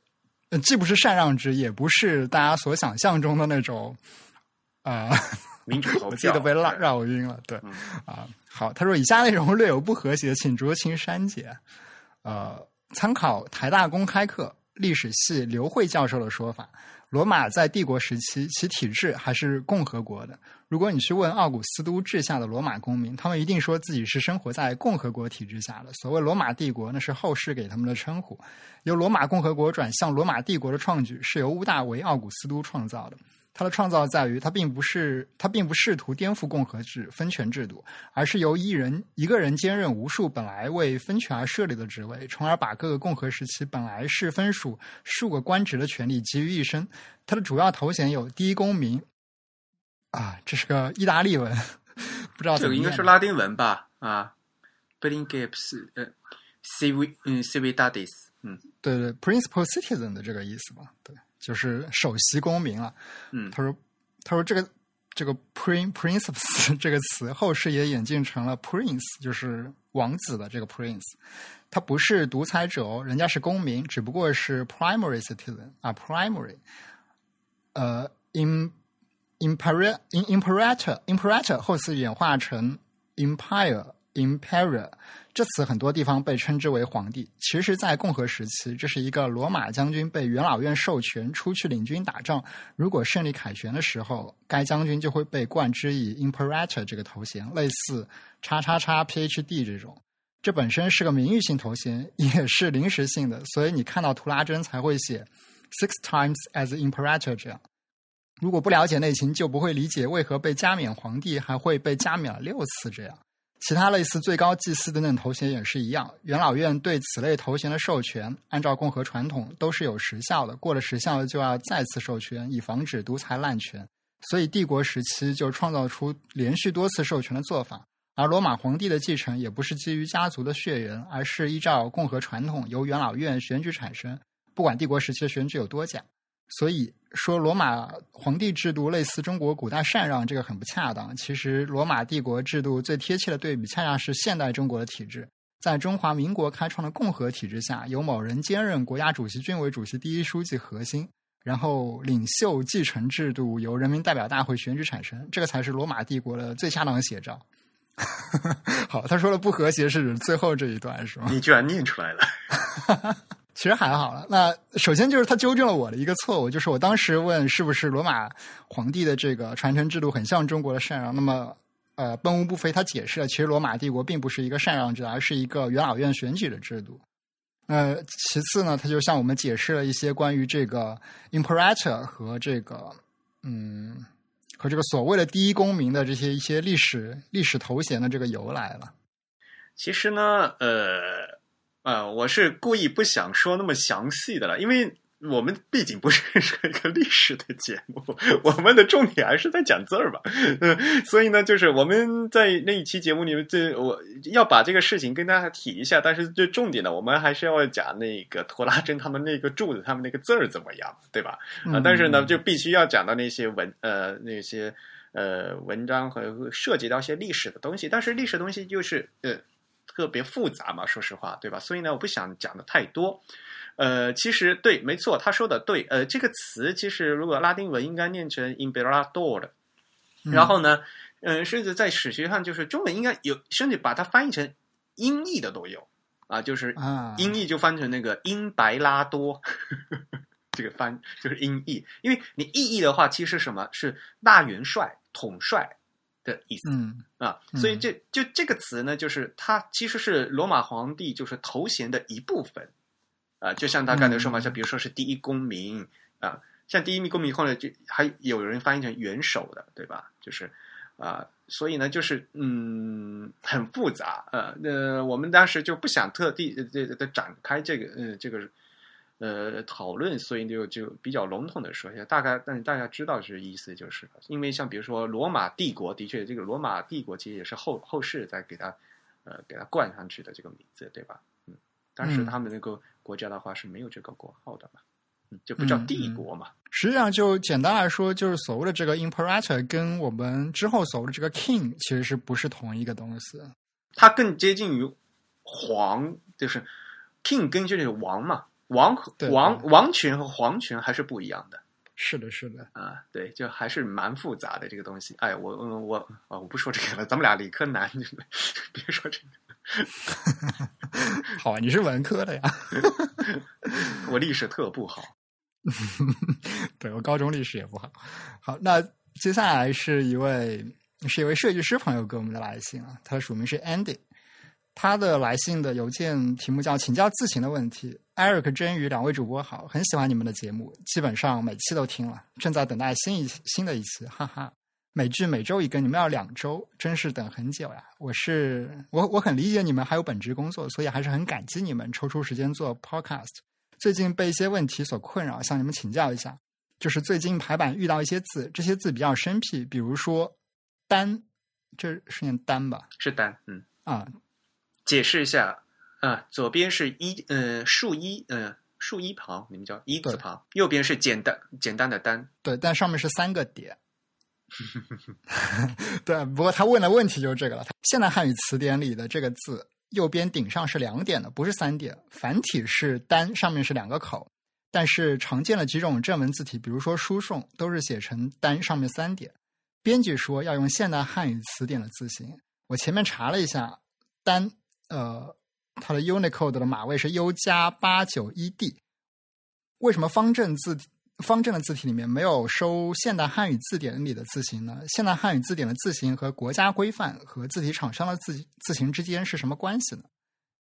既不是禅让制，也不是大家所想象中的那种啊。民主投我自己票都被绕绕晕了。对，嗯啊，好，他说以下内容略有不和谐，请酌情删减。呃，参考台大公开课历史系刘慧教授的说法，罗马在帝国时期其体制还是共和国的。如果你去问奥古斯都治下的罗马公民，他们一定说自己是生活在共和国体制下的。所谓罗马帝国，那是后世给他们的称呼。由罗马共和国转向罗马帝国的创举，是由屋大维奥古斯都创造的。他的创造在于，他并不是他并不试图颠覆共和制分权制度，而是由一人一个人兼任无数本来为分权而设立的职位，从而把各个共和时期本来是分属数个官职的权利集于一身。他的主要头衔有第一公民，啊，这是个意大利文，不知道这个应该是拉丁文吧？啊 b r i n g i p s 呃，civ 嗯 cividadis，嗯对对，principal citizen 的这个意思吧？对，就是首席公民了。嗯他说：“他说这个这个 prin principes 这个词，后世也演进成了 prince，就是王子的这个 prince。他不是独裁者哦，人家是公民，只不过是 primary citizen 啊，primary。呃，im imperator imperator imperator 后世演化成 empire imperial。这词很多地方被称之为皇帝，其实，在共和时期，这是一个罗马将军被元老院授权出去领军打仗，如果胜利凯旋的时候，该将军就会被冠之以 imperator 这个头衔，类似叉叉叉 PhD 这种。这本身是个名誉性头衔，也是临时性的，所以你看到图拉真才会写 six times as imperator 这样。如果不了解内情，就不会理解为何被加冕皇帝还会被加冕了六次这样。其他类似最高祭司等等头衔也是一样，元老院对此类头衔的授权，按照共和传统都是有时效的，过了时效了就要再次授权，以防止独裁滥权。所以帝国时期就创造出连续多次授权的做法。而罗马皇帝的继承也不是基于家族的血缘，而是依照共和传统由元老院选举产生。不管帝国时期的选举有多假，所以说罗马皇帝制度类似中国古代禅让，这个很不恰当。其实罗马帝国制度最贴切的对比，恰恰是现代中国的体制。在中华民国开创的共和体制下，由某人兼任国家主席、军委主席、第一书记核心，然后领袖继承制度由人民代表大会选举产生，这个才是罗马帝国的最恰当的写照。好，他说的不和谐是指最后这一段是吗？你居然念出来了。其实还好了。那首先就是他纠正了我的一个错误，就是我当时问是不是罗马皇帝的这个传承制度很像中国的禅让。那么，呃，奔无不飞，他解释了，其实罗马帝国并不是一个禅让制，而是一个元老院选举的制度。呃，其次呢，他就向我们解释了一些关于这个 imperator 和这个嗯和这个所谓的第一公民的这些一些历史历史头衔的这个由来了。其实呢，呃。呃，我是故意不想说那么详细的了，因为我们毕竟不 是一个历史的节目，我们的重点还是在讲字儿吧。嗯，所以呢，就是我们在那一期节目里面，这我要把这个事情跟大家提一下，但是最重点的，我们还是要讲那个托拉真他们那个柱子，他们那个字儿怎么样，对吧？啊，但是呢，就必须要讲到那些文呃那些呃文章和涉及到一些历史的东西，但是历史东西就是呃。特别复杂嘛，说实话，对吧？所以呢，我不想讲的太多。呃，其实对，没错，他说的对。呃，这个词其实如果拉丁文应该念成 imperador 的，然后呢，嗯，甚至在史学上就是中文应该有，甚至把它翻译成音译的都有啊，就是音译就翻成那个英白拉多，这个翻就是音译，因为你意译的话，其实什么是大元帅、统帅。的意思，嗯啊，所以这就这个词呢，就是它其实是罗马皇帝就是头衔的一部分，啊，就像他刚才说嘛，像比如说是第一公民啊，像第一名公民后来就还有人翻译成元首的，对吧？就是啊，所以呢，就是嗯，很复杂，呃，那我们当时就不想特地这的展开这个，嗯，这个。呃，讨论，所以就就比较笼统的说一下，大概，但大家知道是意思就是，因为像比如说罗马帝国，的确，这个罗马帝国其实也是后后世在给它，呃，给它冠上去的这个名字，对吧？嗯，但是他们那个国家的话是没有这个国号的嘛，嗯，就不叫帝国嘛。实际上，就简单来说，就是所谓的这个 imperator 跟我们之后所谓的这个 king 其实是不是同一个东西？它更接近于皇，就是 king 跟就是王嘛。王和王王群和皇群还是不一样的，是的，是的啊，对，就还是蛮复杂的这个东西。哎，我我啊，我不说这个了，咱们俩理科男，别说这个。好啊，你是文科的呀，我历史特不好。对我高中历史也不好。好，那接下来是一位是一位设计师朋友给我们的来信啊，他的署名是 Andy。他的来信的邮件题目叫“请教字形的问题”。Eric、真宇两位主播好，很喜欢你们的节目，基本上每期都听了，正在等待新一新的一期，哈哈。每剧每周一更，你们要两周，真是等很久呀。我是我我很理解你们还有本职工作，所以还是很感激你们抽出时间做 Podcast。最近被一些问题所困扰，向你们请教一下。就是最近排版遇到一些字，这些字比较生僻，比如说“单”，这是念“单”吧？是“单”，嗯啊。解释一下啊，左边是一呃竖一呃竖一旁，你们叫一字旁，右边是简单简单的单，对，但上面是三个点。对，不过他问的问题就是这个了。现代汉语词典里的这个字，右边顶上是两点的，不是三点。繁体是单，上面是两个口，但是常见的几种正文字体，比如说书送，都是写成单，上面三点。编辑说要用现代汉语词典的字形，我前面查了一下，单。呃，它的 Unicode 的码位是 U 加八九一 D。为什么方正字方正的字体里面没有收现代汉语字典里的字形呢？现代汉语字典的字形和国家规范和字体厂商的字字形之间是什么关系呢？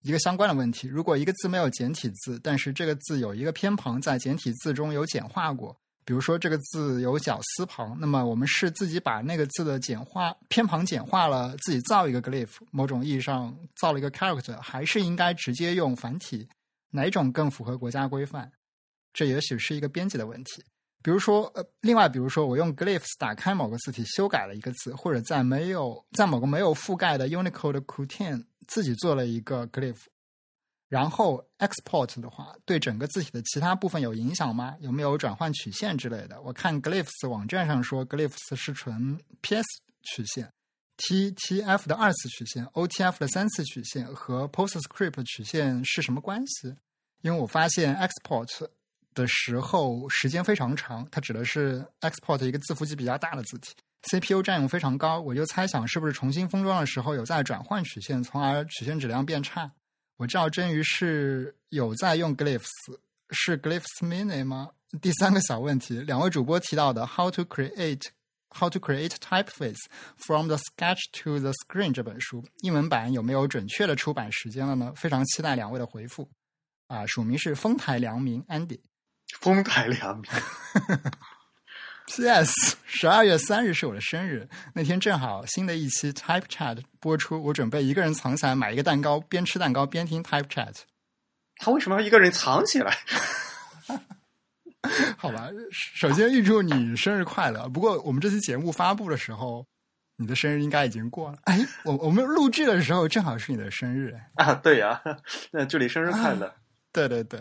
一个相关的问题：如果一个字没有简体字，但是这个字有一个偏旁在简体字中有简化过。比如说这个字有绞丝旁，那么我们是自己把那个字的简化偏旁简化了，自己造一个 glyph，某种意义上造了一个 character，还是应该直接用繁体？哪种更符合国家规范？这也许是一个编辑的问题。比如说，呃，另外，比如说我用 glyphs 打开某个字体，修改了一个字，或者在没有在某个没有覆盖的 Unicode 的 c o u t i n 自己做了一个 glyph，然后 export 的话，对整个字体的其他部分有影响吗？有没有转换曲线之类的？我看 Glyphs 网站上说，Glyphs 是纯 PS 曲线，TTF 的二次曲线，OTF 的三次曲线和 PostScript 曲线是什么关系？因为我发现 export 的时候时间非常长，它指的是 export 一个字符集比较大的字体，CPU 占用非常高，我就猜想是不是重新封装的时候有在转换曲线，从而曲线质量变差。我知道真鱼是有在用 Glyphs，是 Glyphs Mini 吗？第三个小问题，两位主播提到的 How to create How to create typeface from the sketch to the screen 这本书，英文版有没有准确的出版时间了呢？非常期待两位的回复。啊，署名是丰台良民 Andy，丰台良民。P.S. 十二月三日是我的生日，那天正好新的一期 Type Chat 播出，我准备一个人藏起来买一个蛋糕，边吃蛋糕边听 Type Chat。他为什么要一个人藏起来？好吧，首先预祝你生日快乐。不过我们这期节目发布的时候，你的生日应该已经过了。哎，我我们录制的时候正好是你的生日啊！对呀，那祝你生日快乐。对对对。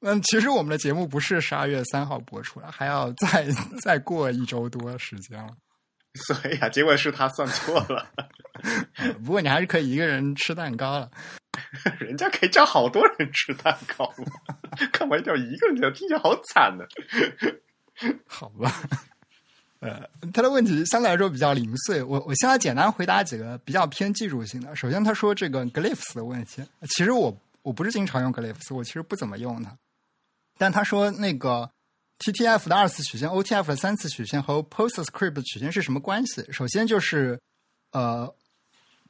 嗯，其实我们的节目不是十二月三号播出了，还要再再过一周多时间了。所以啊，结果是他算错了。不过你还是可以一个人吃蛋糕了。人家可以叫好多人吃蛋糕嘛，干嘛叫一个人？听起来好惨呢。好吧。呃，他的问题相对来说比较零碎，我我现在简单回答几个比较偏技术性的。首先，他说这个 glyphs 的问题，其实我我不是经常用 glyphs，我其实不怎么用它。但他说那个 TTF 的二次曲线、OTF 的三次曲线和 PostScript 曲线是什么关系？首先就是呃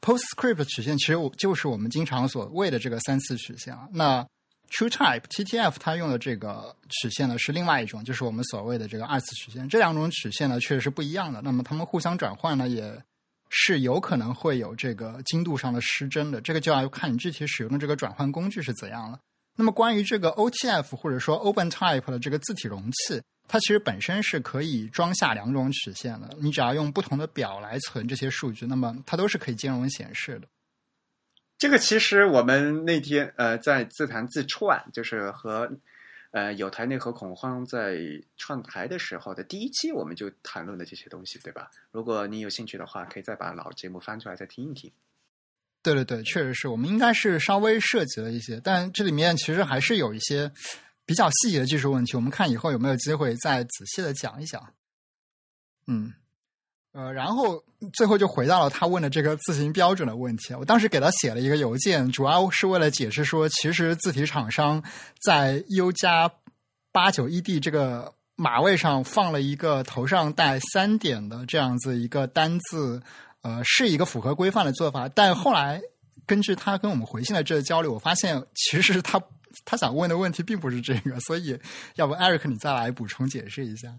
，PostScript 曲线其实就是我们经常所谓的这个三次曲线啊。那 TrueType TTF 它用的这个曲线呢是另外一种，就是我们所谓的这个二次曲线。这两种曲线呢确实是不一样的。那么它们互相转换呢也是有可能会有这个精度上的失真的。这个就要看你具体使用的这个转换工具是怎样了。那么关于这个 OTF 或者说 OpenType 的这个字体容器，它其实本身是可以装下两种曲线的。你只要用不同的表来存这些数据，那么它都是可以兼容显示的。这个其实我们那天呃在自弹自串，就是和呃有台内和恐慌在串台的时候的第一期，我们就谈论了这些东西，对吧？如果你有兴趣的话，可以再把老节目翻出来再听一听。对对对，确实是我们应该是稍微涉及了一些，但这里面其实还是有一些比较细节的技术问题。我们看以后有没有机会再仔细的讲一讲。嗯，呃，然后最后就回到了他问的这个字形标准的问题。我当时给他写了一个邮件，主要是为了解释说，其实字体厂商在 U 加八九 ED 这个码位上放了一个头上带三点的这样子一个单字。呃，是一个符合规范的做法，但后来根据他跟我们回信的这个交流，我发现其实他他想问的问题并不是这个，所以要不 Eric 你再来补充解释一下？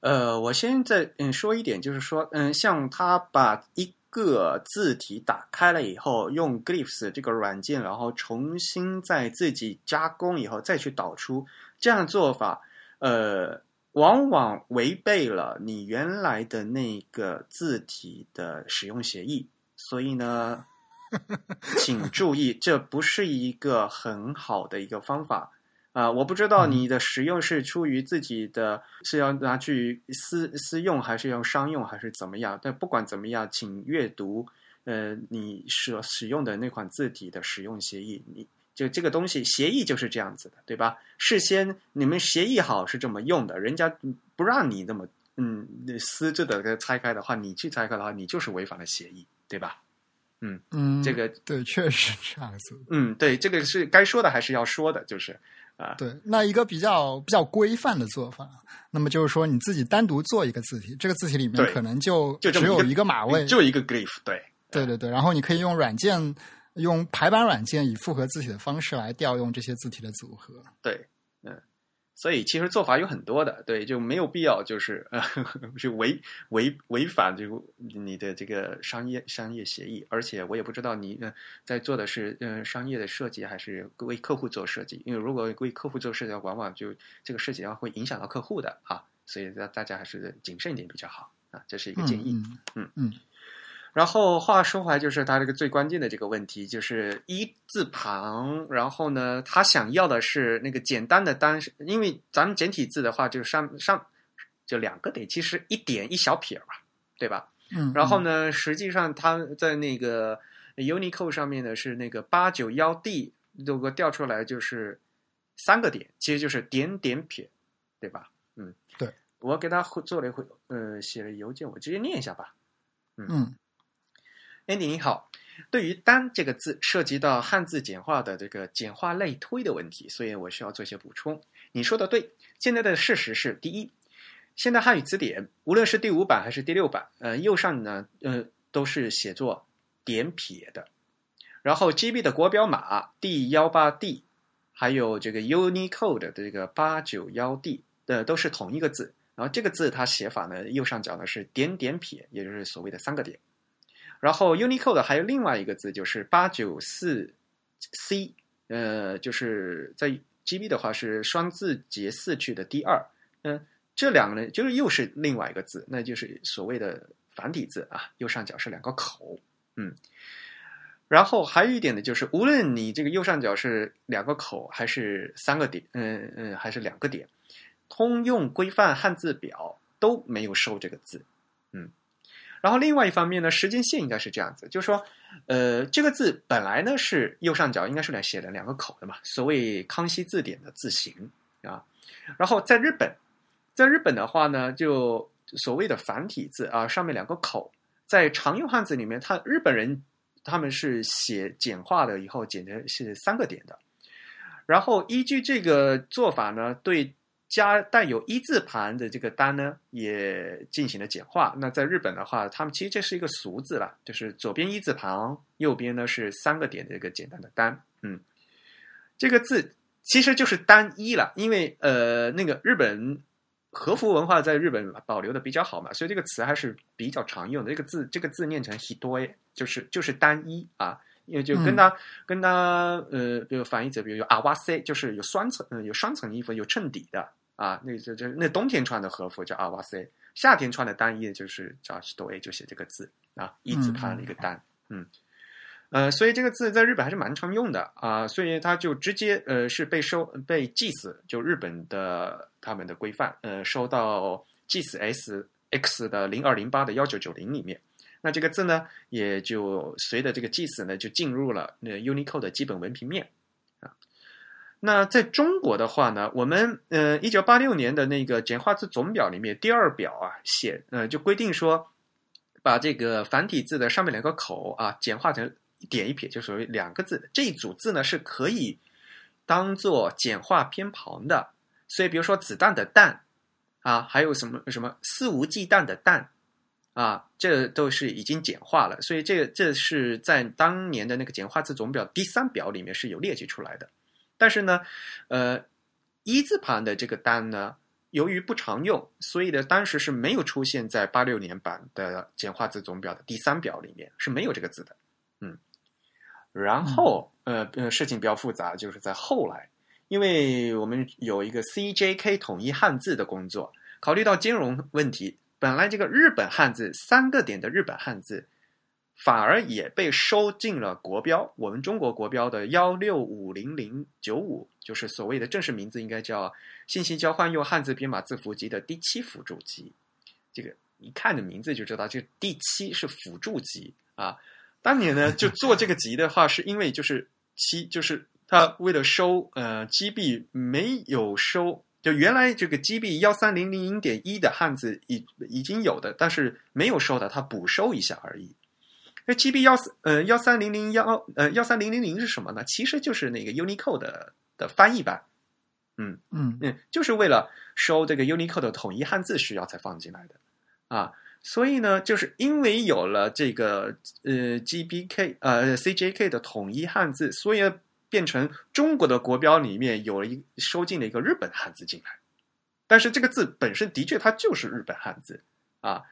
呃，我先再嗯说一点，就是说嗯，像他把一个字体打开了以后，用 Glyphs 这个软件，然后重新再自己加工以后再去导出，这样做法，呃。往往违背了你原来的那个字体的使用协议，所以呢，请注意，这不是一个很好的一个方法啊！我不知道你的使用是出于自己的，是要拿去私私用，还是要商用，还是怎么样？但不管怎么样，请阅读呃你所使用的那款字体的使用协议，你。就这个东西，协议就是这样子的，对吧？事先你们协议好是这么用的，人家不让你那么嗯私自的给拆开的话，你去拆开的话，你就是违反了协议，对吧？嗯嗯，这个对，确实这样子。嗯，对，这个是该说的还是要说的，就是啊，对。那一个比较比较规范的做法，那么就是说你自己单独做一个字体，这个字体里面可能就就只有一个码位，就一个 glyph，对，对对对。然后你可以用软件。用排版软件以复合字体的方式来调用这些字体的组合。对，嗯，所以其实做法有很多的，对，就没有必要就是呃，去违违违反这个你的这个商业商业协议。而且我也不知道你呃在做的是嗯商业的设计还是为客户做设计，因为如果为客户做设计，往往就这个设计啊会影响到客户的啊，所以大大家还是谨慎一点比较好啊，这是一个建议。嗯嗯。然后话说回来，就是他这个最关键的这个问题，就是一字旁，然后呢，他想要的是那个简单的单，因为咱们简体字的话，就上上就两个点，其实一点一小撇嘛，对吧？嗯，然后呢，实际上他在那个 Unicode 上面呢是那个八九幺 D，如果调出来就是三个点，其实就是点点撇，对吧？嗯，对，我给他做了一回，呃，写了邮件，我直接念一下吧。嗯 Andy 你好，对于“单”这个字涉及到汉字简化的这个简化类推的问题，所以我需要做一些补充。你说的对，现在的事实是：第一，现代汉语词典无论是第五版还是第六版，呃，右上呢，呃，都是写作点撇的。然后 GB 的国标码 D 幺八 D，还有这个 Unicode 的这个八九幺 D 的都是同一个字。然后这个字它写法呢，右上角呢是点点撇，也就是所谓的三个点。然后 Unicode 还有另外一个字就是八九四 C，呃，就是在 GB 的话是双字节四去的第二，嗯、这两个呢就是又是另外一个字，那就是所谓的繁体字啊，右上角是两个口，嗯。然后还有一点呢，就是无论你这个右上角是两个口还是三个点，嗯嗯，还是两个点，通用规范汉字表都没有收这个字，嗯。然后另外一方面呢，时间线应该是这样子，就是说，呃，这个字本来呢是右上角应该是来写的两个口的嘛，所谓康熙字典的字形啊。然后在日本，在日本的话呢，就所谓的繁体字啊，上面两个口，在常用汉字里面，他日本人他们是写简化的以后简的是三个点的。然后依据这个做法呢，对加带有一字旁的这个单呢，也进行了简化。那在日本的话，他们其实这是一个俗字了，就是左边一字旁，右边呢是三个点的一个简单的单。嗯，这个字其实就是单一了，因为呃，那个日本和服文化在日本保留的比较好嘛，所以这个词还是比较常用的。这个字这个字念成 hitoe，就是就是单一啊。因为就跟他、跟他呃，比如反义词，比如有阿瓦塞，就是有双层，嗯、有双层衣服，有衬底的啊。那就就那冬天穿的和服叫阿瓦塞，夏天穿的单衣就是叫 hitoe，就写这个字啊，一字旁的一个单，嗯。呃，所以这个字在日本还是蛮常用的啊，所以它就直接呃是被收被 GIS 就日本的他们的规范呃收到祭祀 S X 的零二零八的幺九九零里面。那这个字呢，也就随着这个 GIS 呢，就进入了那 Unicode 的基本文平面啊。那在中国的话呢，我们呃一九八六年的那个简化字总表里面第二表啊写呃就规定说，把这个繁体字的上面两个口啊简化成一点一撇，就属于两个字。这一组字呢是可以当做简化偏旁的，所以比如说子弹的弹啊，还有什么什么肆无忌惮的惮。啊，这都是已经简化了，所以这个这是在当年的那个简化字总表第三表里面是有列举出来的。但是呢，呃，一字旁的这个单呢，由于不常用，所以呢，当时是没有出现在八六年版的简化字总表的第三表里面是没有这个字的。嗯，然后呃呃，事情比较复杂，就是在后来，因为我们有一个 CJK 统一汉字的工作，考虑到兼容问题。本来这个日本汉字三个点的日本汉字，反而也被收进了国标，我们中国国标的幺六五零零九五，就是所谓的正式名字应该叫《信息交换用汉字编码字符集》的第七辅助集。这个一看的名字就知道，这第七是辅助集啊。当年呢，就做这个集的话，是因为就是七，就是他为了收呃 GB 没有收。就原来这个 GB 幺三零零零点一的汉字已已经有的，但是没有收的，它补收一下而已。那 GB 幺四呃幺三零零幺呃幺三零零零是什么呢？其实就是那个 Unicode 的的翻译版，嗯嗯嗯，就是为了收这个 Unicode 的统一汉字需要才放进来的啊。所以呢，就是因为有了这个呃 GBK 呃 CJK 的统一汉字，所以。变成中国的国标里面有了一收进了一个日本汉字进来，但是这个字本身的确它就是日本汉字啊，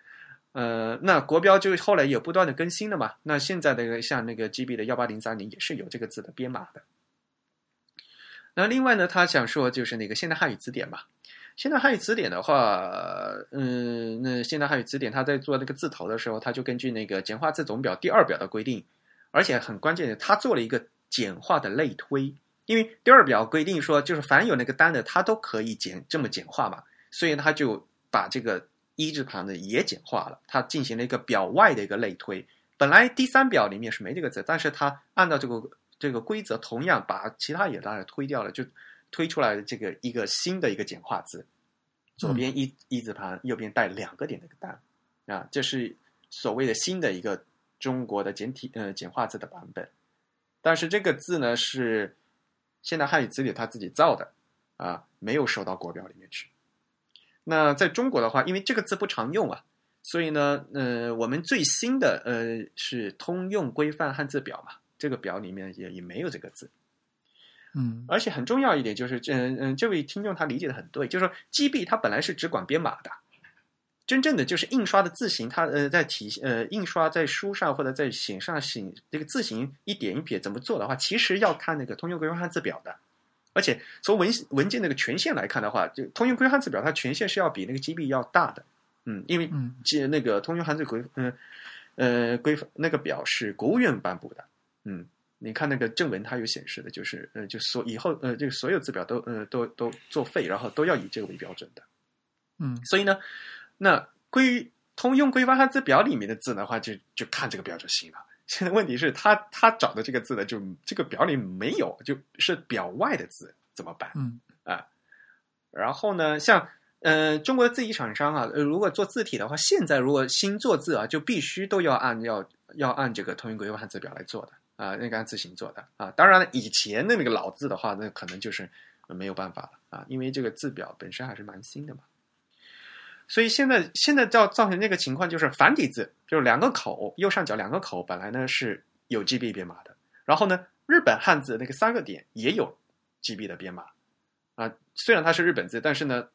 呃，那国标就后来也不断的更新了嘛。那现在的像那个 GB 的幺八零三零也是有这个字的编码的。那另外呢，他想说就是那个现代汉语词典嘛，现代汉语词典的话，嗯，那现代汉语词典它在做那个字头的时候，它就根据那个简化字总表第二表的规定，而且很关键的，它做了一个简化的类推。因为第二表规定说，就是凡有那个单的，它都可以简这么简化嘛，所以他就把这个一字旁的也简化了，它进行了一个表外的一个类推。本来第三表里面是没这个字，但是它按照这个这个规则，同样把其他也当然推掉了，就。推出来的这个一个新的一个简化字，左边一一字旁，右边带两个点的一个单，啊，这是所谓的新的一个中国的简体呃简化字的版本。但是这个字呢是现代汉语词典它自己造的啊，没有收到国标里面去。那在中国的话，因为这个字不常用啊，所以呢，呃，我们最新的呃是通用规范汉字表嘛，这个表里面也也没有这个字。嗯，而且很重要一点就是，嗯嗯，这位听众他理解的很对，就是说，GB 它本来是只管编码的，真正的就是印刷的字形，它呃在体呃印刷在书上或者在显上写这个字形一点一撇怎么做的话，其实要看那个通用规范汉字表的，而且从文文件那个权限来看的话，就通用规范汉字表它权限是要比那个 GB 要大的，嗯，因为这那个通用汉字规嗯呃规范那个表是国务院颁布的，嗯。你看那个正文，它有显示的，就是呃，就所以后呃，这个所有字表都呃都都作废，然后都要以这个为标准的，嗯，所以呢，那规通用规范汉字表里面的字的话，就就看这个表就行了。现在问题是，他他找的这个字呢，就这个表里没有，就是表外的字怎么办？嗯啊，然后呢，像呃中国的字体厂商啊，如果做字体的话，现在如果新做字啊，就必须都要按要要按这个通用规范汉字表来做的。啊，那个按字形做的啊，当然了，以前的那个老字的话，那可能就是没有办法了啊，因为这个字表本身还是蛮新的嘛。所以现在现在造造成这个情况，就是繁体字就是两个口，右上角两个口本来呢是有 GB 编码的，然后呢，日本汉字那个三个点也有 GB 的编码啊，虽然它是日本字，但是呢，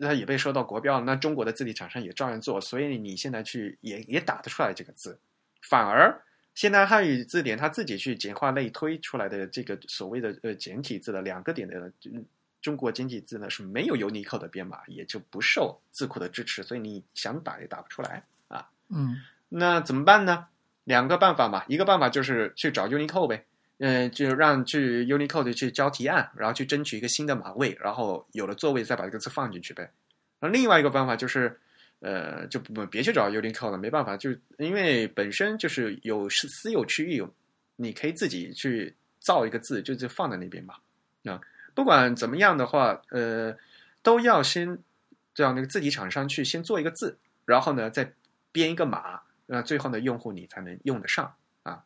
它也被收到国标，那中国的字体厂商也照样做，所以你现在去也也打得出来这个字，反而。现代汉语字典它自己去简化类推出来的这个所谓的呃简体字的两个点的中国简体字呢是没有 Unicode 的编码，也就不受字库的支持，所以你想打也打不出来啊。嗯，那怎么办呢？两个办法嘛，一个办法就是去找 Unicode 呗，嗯，就让去 Unicode 去交提案，然后去争取一个新的码位，然后有了座位再把这个字放进去呗。那另外一个办法就是。呃，就不别去找 Unicode 了，没办法，就因为本身就是有私私有区域，你可以自己去造一个字，就就放在那边嘛。啊，不管怎么样的话，呃，都要先叫那个字体厂商去先做一个字，然后呢再编一个码，那最后呢用户你才能用得上啊。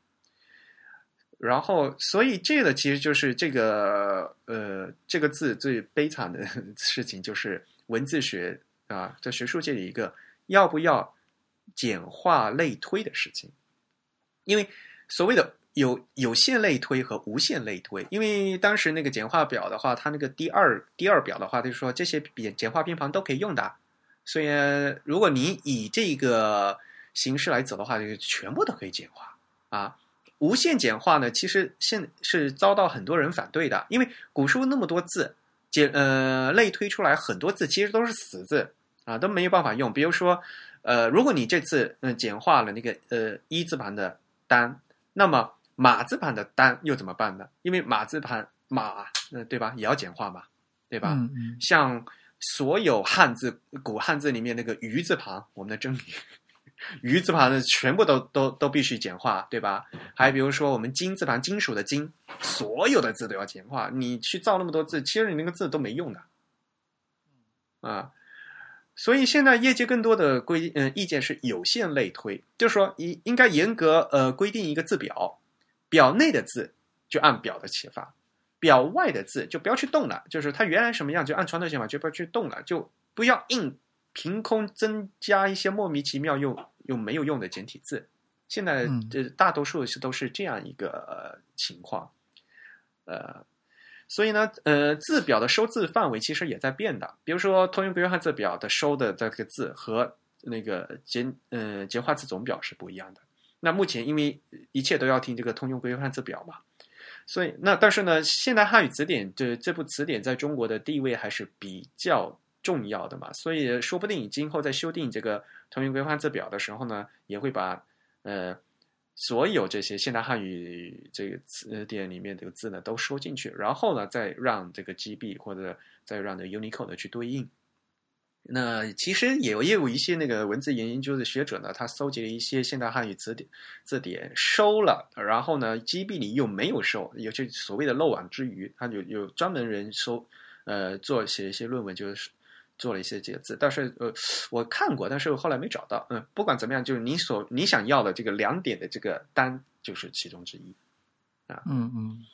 然后，所以这个其实就是这个呃这个字最悲惨的 事情，就是文字学。啊，在学术界的一个要不要简化类推的事情，因为所谓的有有限类推和无限类推，因为当时那个简化表的话，它那个第二第二表的话，就是说这些简简化偏旁都可以用的，所以如果你以这个形式来走的话，就全部都可以简化啊。无限简化呢，其实现是遭到很多人反对的，因为古书那么多字。简呃类推出来很多字其实都是死字啊，都没有办法用。比如说，呃，如果你这次嗯简化了那个呃一字旁的单，那么马字旁的单又怎么办呢？因为马字旁马，呃对吧，也要简化嘛，对吧？像所有汉字古汉字里面那个鱼字旁，我们的真理。鱼字旁的全部都都都必须简化，对吧？还比如说我们金字旁金属的金，所有的字都要简化。你去造那么多字，其实你那个字都没用的，啊。所以现在业界更多的规嗯意见是有限类推，就是说应应该严格呃规定一个字表，表内的字就按表的写法，表外的字就不要去动了，就是它原来什么样就按传统写法，就不要去动了，就不要硬。凭空增加一些莫名其妙又又没有用的简体字，现在这大多数是都是这样一个情况，呃，所以呢，呃，字表的收字范围其实也在变的。比如说，通用规范汉字表的收的这个字和那个简呃简化字总表是不一样的。那目前因为一切都要听这个通用规范字表嘛，所以那但是呢，现代汉语词典这这部词典在中国的地位还是比较。重要的嘛，所以说不定今后在修订这个通用规范字表的时候呢，也会把呃所有这些现代汉语这个词典里面这个字呢都收进去，然后呢再让这个 GB 或者再让这 Unicode 去对应。那其实也有也有一些那个文字研究的学者呢，他搜集了一些现代汉语词典字典收了，然后呢，GB 里又没有收，有些所谓的漏网之鱼，他有有专门人收，呃，做写一些论文，就是做了一些这个字，但是呃，我看过，但是我后来没找到。嗯，不管怎么样，就是你所你想要的这个两点的这个单就是其中之一，啊，嗯嗯。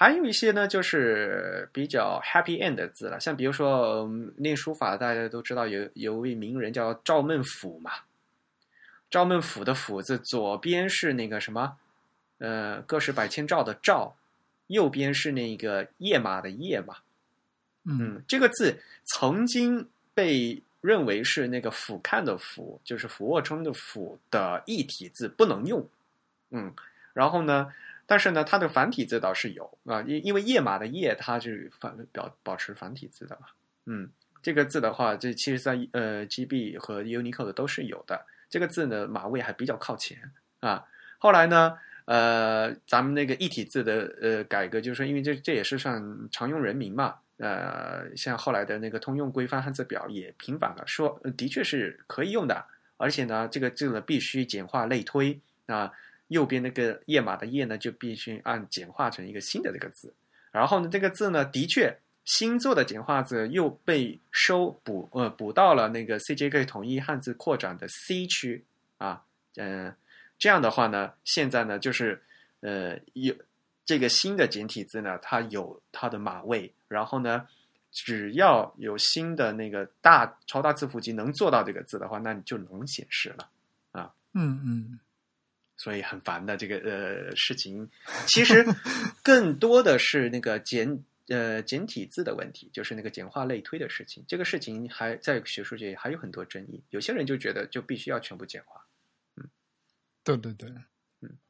还有一些呢，就是比较 happy end 的字了，像比如说练书法，大家都知道有有位名人叫赵孟俯嘛。赵孟俯的俯字左边是那个什么，呃，个十百千兆的兆，右边是那个页马的页嘛。嗯，这个字曾经被认为是那个俯瞰的俯，就是俯卧撑的俯的异体字，不能用。嗯，然后呢？但是呢，它的繁体字倒是有啊，因因为页码的页，它是反表保持繁体字的嘛。嗯，这个字的话，这其实在呃 GB 和 Unicode 都是有的。这个字呢，码位还比较靠前啊。后来呢，呃，咱们那个一体字的呃改革，就是说，因为这这也是算常用人名嘛。呃，像后来的那个通用规范汉字表也平反了，说的确是可以用的，而且呢，这个字呢必须简化类推啊。右边那个页码的页呢，就必须按简化成一个新的这个字。然后呢，这个字呢，的确新做的简化字又被收补呃补到了那个 CJK 统一汉字扩展的 C 区啊，嗯，这样的话呢，现在呢就是呃有这个新的简体字呢，它有它的码位，然后呢，只要有新的那个大超大字符集能做到这个字的话，那你就能显示了啊。嗯嗯。所以很烦的这个呃事情，其实 更多的是那个简呃简体字的问题，就是那个简化类推的事情。这个事情还在学术界还有很多争议，有些人就觉得就必须要全部简化。嗯，对对对。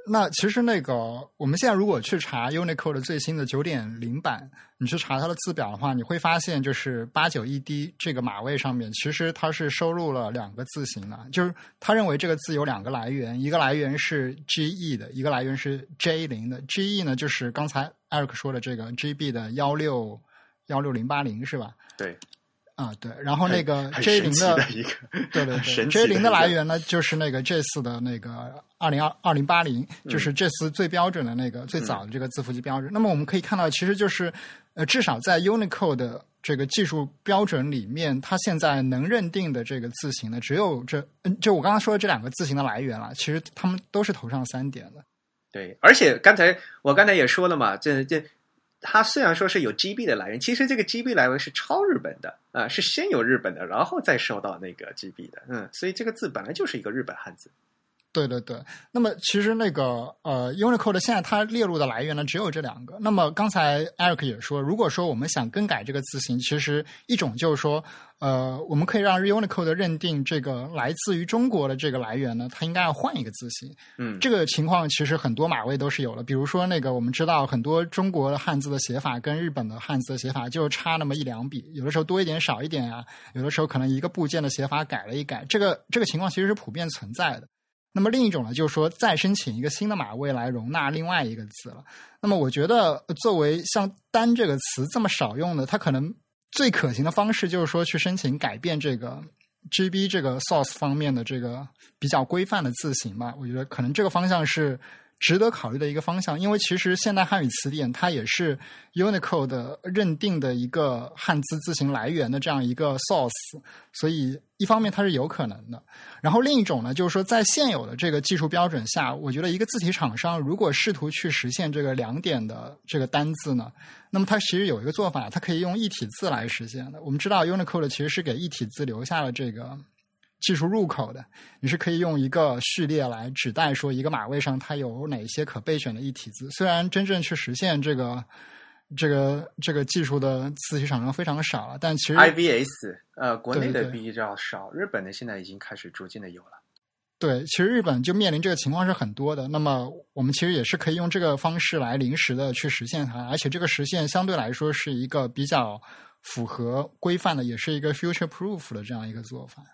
那其实那个，我们现在如果去查 Unicode 的最新的九点零版，你去查它的字表的话，你会发现就是八九 ED 这个码位上面，其实它是收录了两个字形的，就是他认为这个字有两个来源，一个来源是 GE 的，一个来源是 J 零的。GE 呢，就是刚才 Eric 说的这个 GB 的幺六幺六零八零是吧？对。啊，对，然后那个 J 零的，对对对，J 零的来源呢，就是那个这次的那个二零二二零八零，就是这次最标准的那个最早的这个字符集标准。那么我们可以看到，其实就是呃，至少在 Unicode 的这个技术标准里面，它现在能认定的这个字形呢，只有这，嗯，就我刚刚说的这两个字形的来源了。其实他们都是头上三点的。对，而且刚才我刚才也说了嘛，这这。它虽然说是有 GB 的来源，其实这个 GB 来源是抄日本的啊，是先有日本的，然后再受到那个 GB 的，嗯，所以这个字本来就是一个日本汉字。对对对，那么其实那个呃，Unicode 现在它列入的来源呢只有这两个。那么刚才 Eric 也说，如果说我们想更改这个字形，其实一种就是说，呃，我们可以让 Unicode 认定这个来自于中国的这个来源呢，它应该要换一个字形。嗯，这个情况其实很多码位都是有了。比如说那个我们知道很多中国的汉字的写法跟日本的汉字的写法就差那么一两笔，有的时候多一点少一点啊，有的时候可能一个部件的写法改了一改，这个这个情况其实是普遍存在的。那么另一种呢，就是说再申请一个新的码位来容纳另外一个字了。那么我觉得，作为像“单”这个词这么少用的，它可能最可行的方式就是说去申请改变这个 GB 这个 source 方面的这个比较规范的字形吧。我觉得可能这个方向是。值得考虑的一个方向，因为其实现代汉语词典它也是 Unicode 认定的一个汉字字形来源的这样一个 source，所以一方面它是有可能的。然后另一种呢，就是说在现有的这个技术标准下，我觉得一个字体厂商如果试图去实现这个两点的这个单字呢，那么它其实有一个做法，它可以用一体字来实现的。我们知道 Unicode 其实是给一体字留下了这个。技术入口的，你是可以用一个序列来指代说一个码位上它有哪些可备选的一体字。虽然真正去实现这个这个这个技术的字体厂商非常少了，但其实 IVS 呃国内的比较少，日本的现在已经开始逐渐的有了。对，其实日本就面临这个情况是很多的。那么我们其实也是可以用这个方式来临时的去实现它，而且这个实现相对来说是一个比较。符合规范的，也是一个 future proof 的这样一个做法。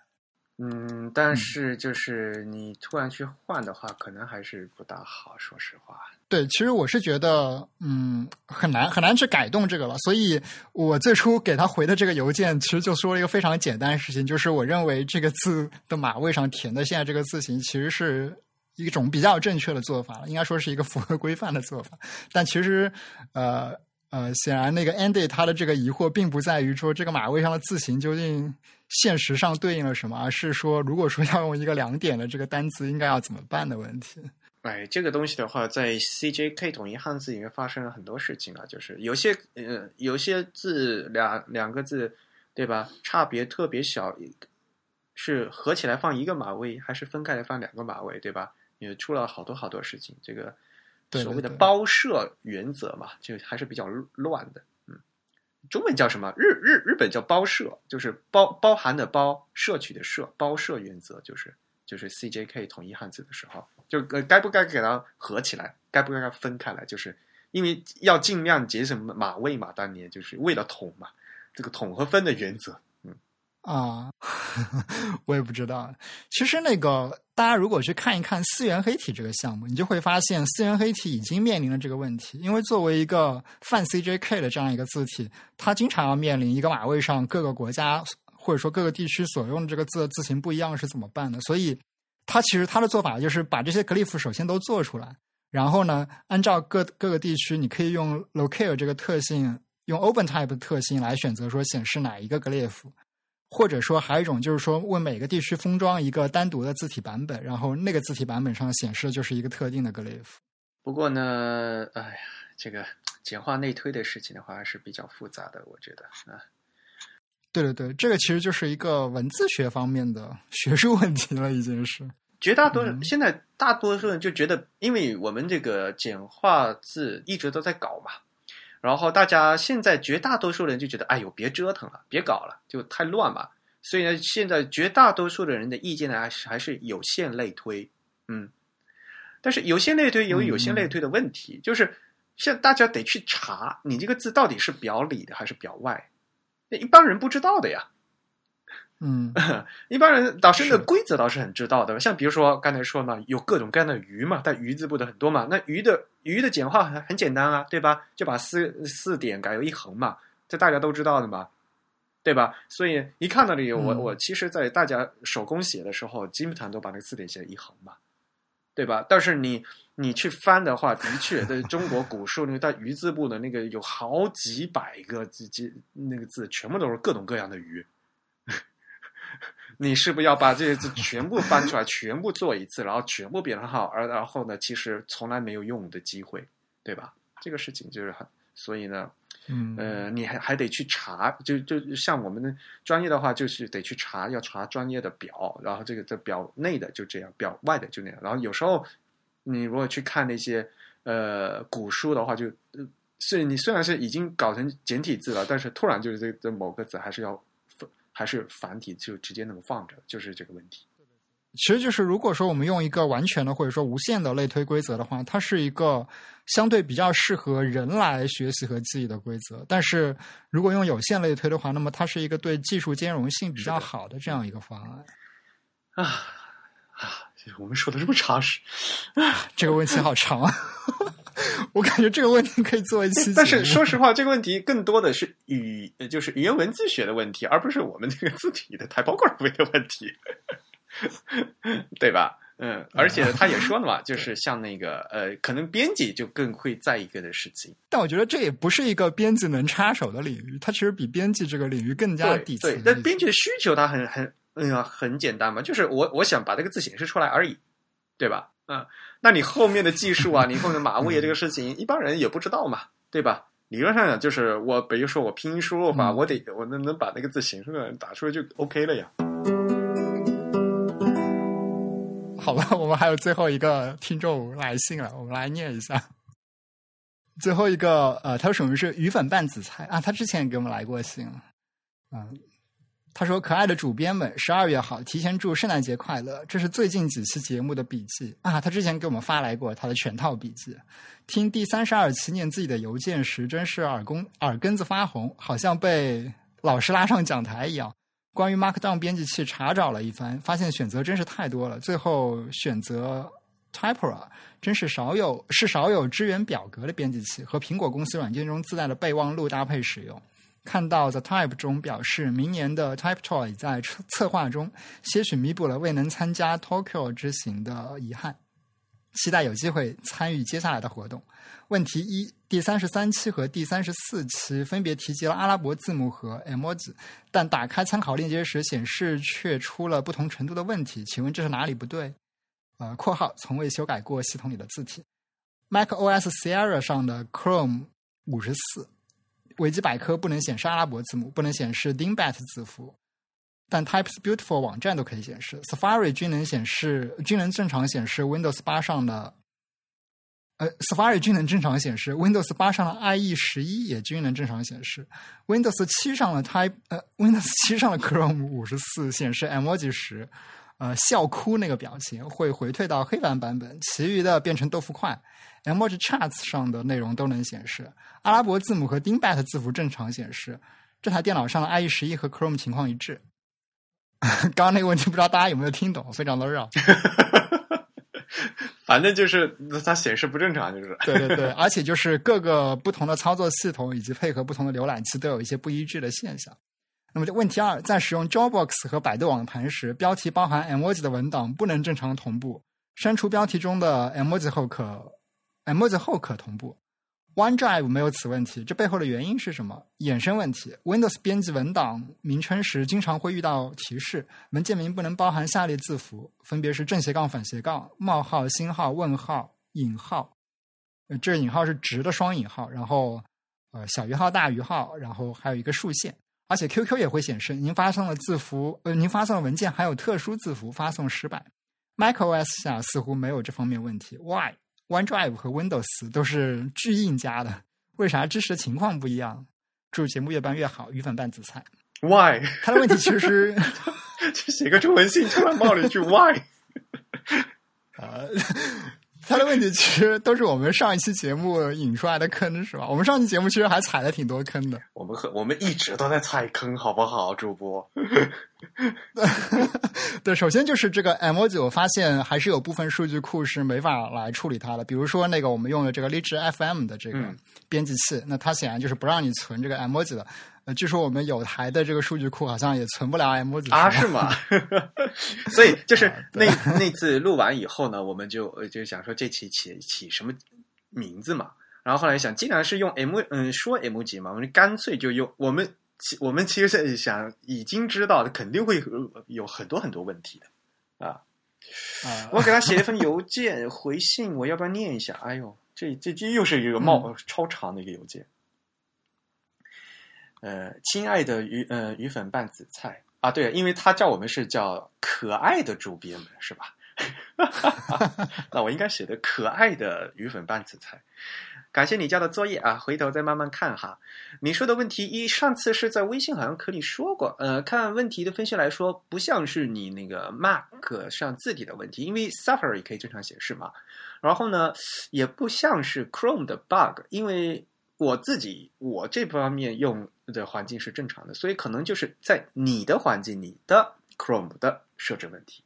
嗯，但是就是你突然去换的话，可能还是不大好，说实话。对，其实我是觉得，嗯，很难很难去改动这个了。所以我最初给他回的这个邮件，其实就说了一个非常简单的事情，就是我认为这个字的码位上填的现在这个字形，其实是一种比较正确的做法，应该说是一个符合规范的做法。但其实，呃。呃，显然那个 Andy 他的这个疑惑并不在于说这个马位上的字形究竟现实上对应了什么，而是说如果说要用一个两点的这个单词，应该要怎么办的问题。哎，这个东西的话，在 CJK 统一汉字里面发生了很多事情啊，就是有些呃有些字两两个字对吧，差别特别小，是合起来放一个马位，还是分开来放两个马位，对吧？也出了好多好多事情，这个。所谓的包摄原则嘛，就还是比较乱的。嗯，中文叫什么？日日日本叫包摄，就是包包含的包，摄取的摄，包摄原则就是就是 CJK 统一汉字的时候，就呃该不该给它合起来，该不该分开来，就是因为要尽量节省码位嘛，当年就是为了统嘛，这个统和分的原则。啊，我也不知道。其实那个，大家如果去看一看四元黑体这个项目，你就会发现四元黑体已经面临了这个问题。因为作为一个泛 CJK 的这样一个字体，它经常要面临一个码位上各个国家或者说各个地区所用的这个字的字形不一样是怎么办的。所以，它其实它的做法就是把这些 glyph 首先都做出来，然后呢，按照各各个地区，你可以用 locale 这个特性，用 OpenType 的特性来选择说显示哪一个 glyph。或者说，还有一种就是说，为每个地区封装一个单独的字体版本，然后那个字体版本上显示的就是一个特定的 glyph。不过呢，哎呀，这个简化内推的事情的话，还是比较复杂的，我觉得啊。对对对，这个其实就是一个文字学方面的学术问题了，已经是。绝大多数现在大多数人就觉得，因为我们这个简化字一直都在搞嘛。然后大家现在绝大多数人就觉得，哎呦，别折腾了，别搞了，就太乱嘛。所以呢，现在绝大多数的人的意见呢，还是还是有限类推，嗯。但是有限类推有有限类推的问题，就是现在大家得去查，你这个字到底是表里的还是表外，那一般人不知道的呀。嗯，一般人导师的规则倒是很知道的，像比如说刚才说嘛，有各种各样的鱼嘛，但鱼字部的很多嘛，那鱼的鱼的简化很很简单啊，对吧？就把四四点改为一横嘛，这大家都知道的嘛，对吧？所以一看到这个，我我其实，在大家手工写的时候，基本上都把那个四点写一横嘛，对吧？但是你你去翻的话，的确，在中国古书那个带鱼字部的那个有好几百个字，几那个字全部都是各种各样的鱼。你是不是要把这些字全部翻出来，全部做一次，然后全部变成好，而然后呢，其实从来没有用的机会，对吧？这个事情就是很，所以呢，嗯，呃，你还还得去查，就就像我们的专业的话，就是得去查，要查专业的表，然后这个这表内的就这样，表外的就那样，然后有时候你如果去看那些呃古书的话，就，是你虽然是已经搞成简体字了，但是突然就是这这某个字还是要。还是繁体就直接那么放着，就是这个问题。其实，就是如果说我们用一个完全的或者说无限的类推规则的话，它是一个相对比较适合人来学习和记忆的规则。但是如果用有限类推的话，那么它是一个对技术兼容性比较好的这样一个方案。啊啊！我们说的这么常识，这个问题好长啊。我感觉这个问题可以做一期，但是说实话，这个问题更多的是语，就是语言文字学的问题，而不是我们这个字体的台胞柜位的问题，对吧？嗯，而且他也说了嘛，就是像那个呃，可能编辑就更会在意个的事情。但我觉得这也不是一个编辑能插手的领域，它其实比编辑这个领域更加底层。对，但编辑的需求它很很嗯很简单嘛，就是我我想把这个字显示出来而已，对吧？嗯。那你后面的技术啊，你后面马位这个事情，一般人也不知道嘛，对吧？理论上讲，就是我，比如说我拼音输入法，我得我能能把那个字形出来，打出来就 OK 了呀。好吧，我们还有最后一个听众来信了，我们来念一下。最后一个，呃，他说什么是鱼粉拌紫菜啊？他之前给我们来过信了，嗯，他说：“可爱的主编们，十二月好，提前祝圣诞节快乐。这是最近几期节目的笔记啊，他之前给我们发来过他的全套笔记。听第三十二期念自己的邮件时，真是耳公耳根子发红，好像被老师拉上讲台一样。关于 Markdown 编辑器查找了一番，发现选择真是太多了，最后选择 Typora，真是少有是少有支援表格的编辑器，和苹果公司软件中自带的备忘录搭配使用。”看到 The Type 中表示，明年的 Type Toy 在策策划中，些许弥补了未能参加 Tokyo 之行的遗憾。期待有机会参与接下来的活动。问题一：第三十三期和第三十四期分别提及了阿拉伯字母和 emoji，但打开参考链接时显示却出了不同程度的问题，请问这是哪里不对？呃，括号从未修改过系统里的字体。Mac OS Sierra 上的 Chrome 五十四。维基百科不能显示阿拉伯字母，不能显示 Dingbat 字符，但 Types Beautiful 网站都可以显示。Safari 均能显示，均能正常显示 Windows 八上的，呃，Safari 均能正常显示 Windows 八上的 IE 十一也均能正常显示。Windows 七上的 Type，呃，Windows 七上的 Chrome 五十四显示 Emoji 十。呃，笑哭那个表情会回退到黑白版本，其余的变成豆腐块。Emoji Charts 上的内容都能显示，阿拉伯字母和 Dingbat 字符正常显示。这台电脑上的 IE 十一和 Chrome 情况一致。刚刚那个问题不知道大家有没有听懂，非常的绕。反正就是它显示不正常，就是。对对对，而且就是各个不同的操作系统以及配合不同的浏览器都有一些不一致的现象。那么这，问题二，在使用 JoBox 和百度网盘时，标题包含 emoji 的文档不能正常同步，删除标题中的 emoji 后可 emoji 后可同步。OneDrive 没有此问题，这背后的原因是什么？衍生问题：Windows 编辑文档名称时，经常会遇到提示，文件名不能包含下列字符，分别是正斜杠、反斜杠、冒号、星号、问号、引号。呃，这引号是直的双引号，然后呃小于号、大于号，然后还有一个竖线。而且 QQ 也会显示您发送的字符，呃，您发送的文件含有特殊字符，发送失败。macOS 下似乎没有这方面问题。Why OneDrive 和 Windows 都是巨硬加的，为啥支持的情况不一样？祝节目越办越好，鱼粉拌紫菜。Why？他的问题其实，就写个中文信，突然冒了一句 Why？啊。他的问题其实都是我们上一期节目引出来的坑，是吧？我们上期节目其实还踩了挺多坑的。我们和我们一直都在踩坑，好不好，主播？对，首先就是这个 emoji，我发现还是有部分数据库是没法来处理它的。比如说那个我们用的这个荔枝 FM 的这个编辑器，那它显然就是不让你存这个 emoji 的。呃，据说我们有台的这个数据库好像也存不了 emoji 啊？是吗？所以 就是那那次录完以后呢，我们就就想说这期起起什么名字嘛？然后后来想，既然是用 m 嗯说 emoji 嘛，我们干脆就用我们我们其实想已经知道肯定会有很多很多问题的啊啊！我给他写了一封邮件回信，我要不要念一下？哎呦，这这这又是一个冒超长的一个邮件。呃，亲爱的鱼，呃，鱼粉拌紫菜啊，对，因为他叫我们是叫可爱的主编们，是吧？那我应该写的可爱的鱼粉拌紫菜。感谢你交的作业啊，回头再慢慢看哈。你说的问题一，上次是在微信好像课里说过，呃，看问题的分析来说，不像是你那个 Mac 上字体的问题，因为 Safari 可以正常显示嘛。然后呢，也不像是 Chrome 的 bug，因为。我自己我这方面用的环境是正常的，所以可能就是在你的环境你的 Chrome 的设置问题。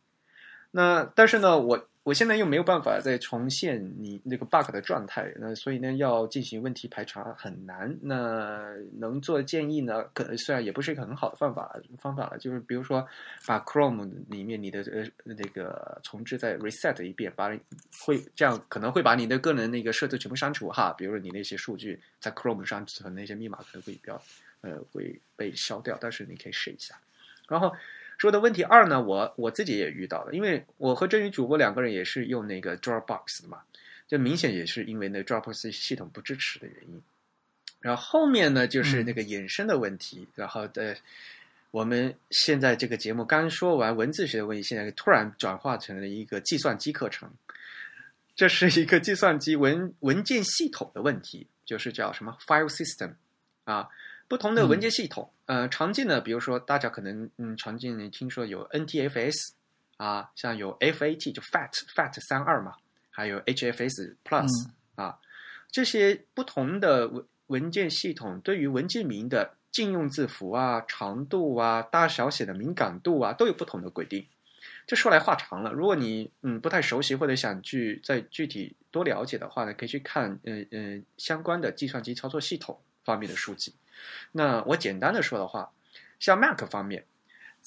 那但是呢，我。我现在又没有办法再重现你那个 bug 的状态，那所以呢，要进行问题排查很难。那能做建议呢？可虽然也不是一个很好的方法方法了，就是比如说把 Chrome 里面你的呃那个重置再 reset 一遍，把会这样可能会把你的个人那个设置全部删除哈。比如说你那些数据在 Chrome 上存那些密码可能会比较呃会被消掉，但是你可以试一下，然后。说的问题二呢，我我自己也遇到了，因为我和真宇主播两个人也是用那个 Dropbox 的嘛，这明显也是因为那 Dropbox 系统不支持的原因。然后后面呢，就是那个衍生的问题，然后的我们现在这个节目刚说完文字学的问题，现在突然转化成了一个计算机课程，这是一个计算机文文件系统的问题，就是叫什么 File System 啊。不同的文件系统，呃，常见的，比如说大家可能嗯，常见的听说有 NTFS 啊，像有 FAT 就 FAT FAT 三二嘛，还有 HFS Plus 啊，这些不同的文文件系统对于文件名的禁用字符啊、长度啊、大小写的敏感度啊，都有不同的规定。这说来话长了，如果你嗯不太熟悉或者想去再具体多了解的话呢，可以去看嗯嗯相关的计算机操作系统方面的书籍。那我简单的说的话，像 Mac 方面，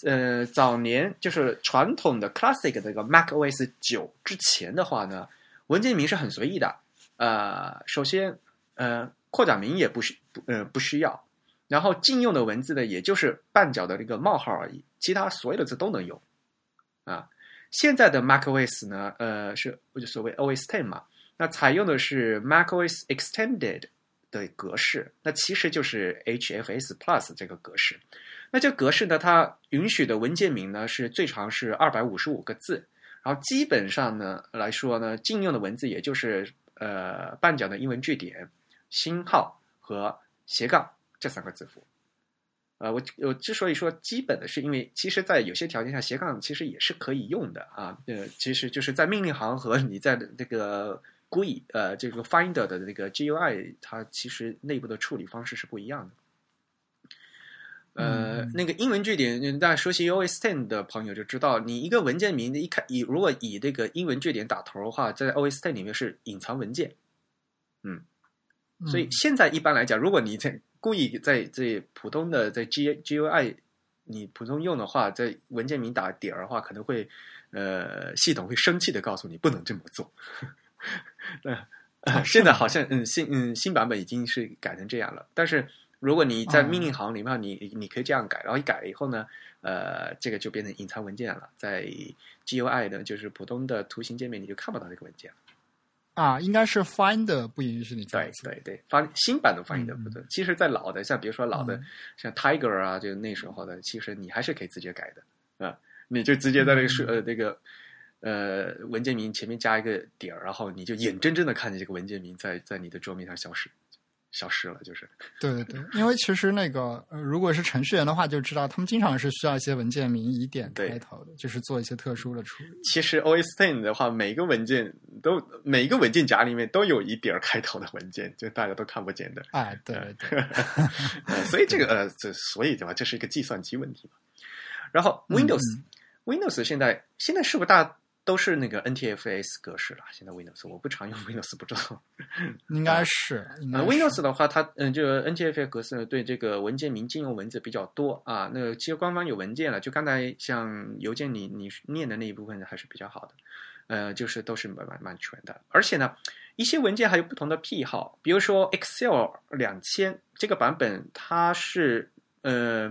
呃，早年就是传统的 Classic 的这个 Mac OS 九之前的话呢，文件名是很随意的。呃，首先，呃，扩展名也不需不呃不需要，然后禁用的文字呢，也就是半角的那个冒号而已，其他所有的字都能用。啊，现在的 Mac OS 呢，呃，是就所谓 OS Ten 嘛，那采用的是 Mac OS Extended 的格式，那其实就是 HFS Plus 这个格式。那这格式呢，它允许的文件名呢是最长是二百五十五个字，然后基本上呢来说呢，禁用的文字也就是呃半角的英文句点、星号和斜杠这三个字符。呃，我我之所以说基本的是，因为其实，在有些条件下，斜杠其实也是可以用的啊。呃，其实就是在命令行和你在这个 GUI 呃这个 Finder 的那个 GUI，它其实内部的处理方式是不一样的。呃，那个英文句点，大家熟悉 OS Ten 的朋友就知道，你一个文件名一开以如果以这个英文句点打头的话，在 OS Ten 里面是隐藏文件。嗯，所以现在一般来讲，如果你在故意在这普通的在 G GUI 你普通用的话，在文件名打点儿的话，可能会呃系统会生气的告诉你不能这么做。呃，现在好像嗯新嗯新版本已经是改成这样了。但是如果你在命令行里面，你你可以这样改，然后一改了以后呢，呃，这个就变成隐藏文件了。在 GUI 的就是普通的图形界面，你就看不到这个文件了。啊，应该是 Find 不允许你对对对，发新版的 Find 不对。其实，在老的，像比如说老的，像 Tiger 啊，就那时候的，其实你还是可以直接改的啊，你就直接在那个是呃那个呃文件名前面加一个点儿，然后你就眼睁睁的看着这个文件名在在你的桌面上消失。消失了，就是对对对，因为其实那个呃，如果是程序员的话，就知道他们经常是需要一些文件名以点开头的，就是做一些特殊的处理。其实 OS Ten 的话，每个文件都每一个文件夹里面都有以点开头的文件，就大家都看不见的。哎，对 对，所以这个呃，这所以对吧？这是一个计算机问题嘛。然后 Windows Windows 现在现在是不是大？都是那个 NTFS 格式了。现在 Windows 我不常用 Windows，不知道。应该是。呃，Windows 的话，它嗯，就 NTFS 格式对这个文件名禁用文字比较多啊。那个其实官方有文件了，就刚才像邮件你你念的那一部分还是比较好的。呃，就是都是蛮蛮蛮全的。而且呢，一些文件还有不同的癖好，比如说 Excel 两千这个版本，它是呃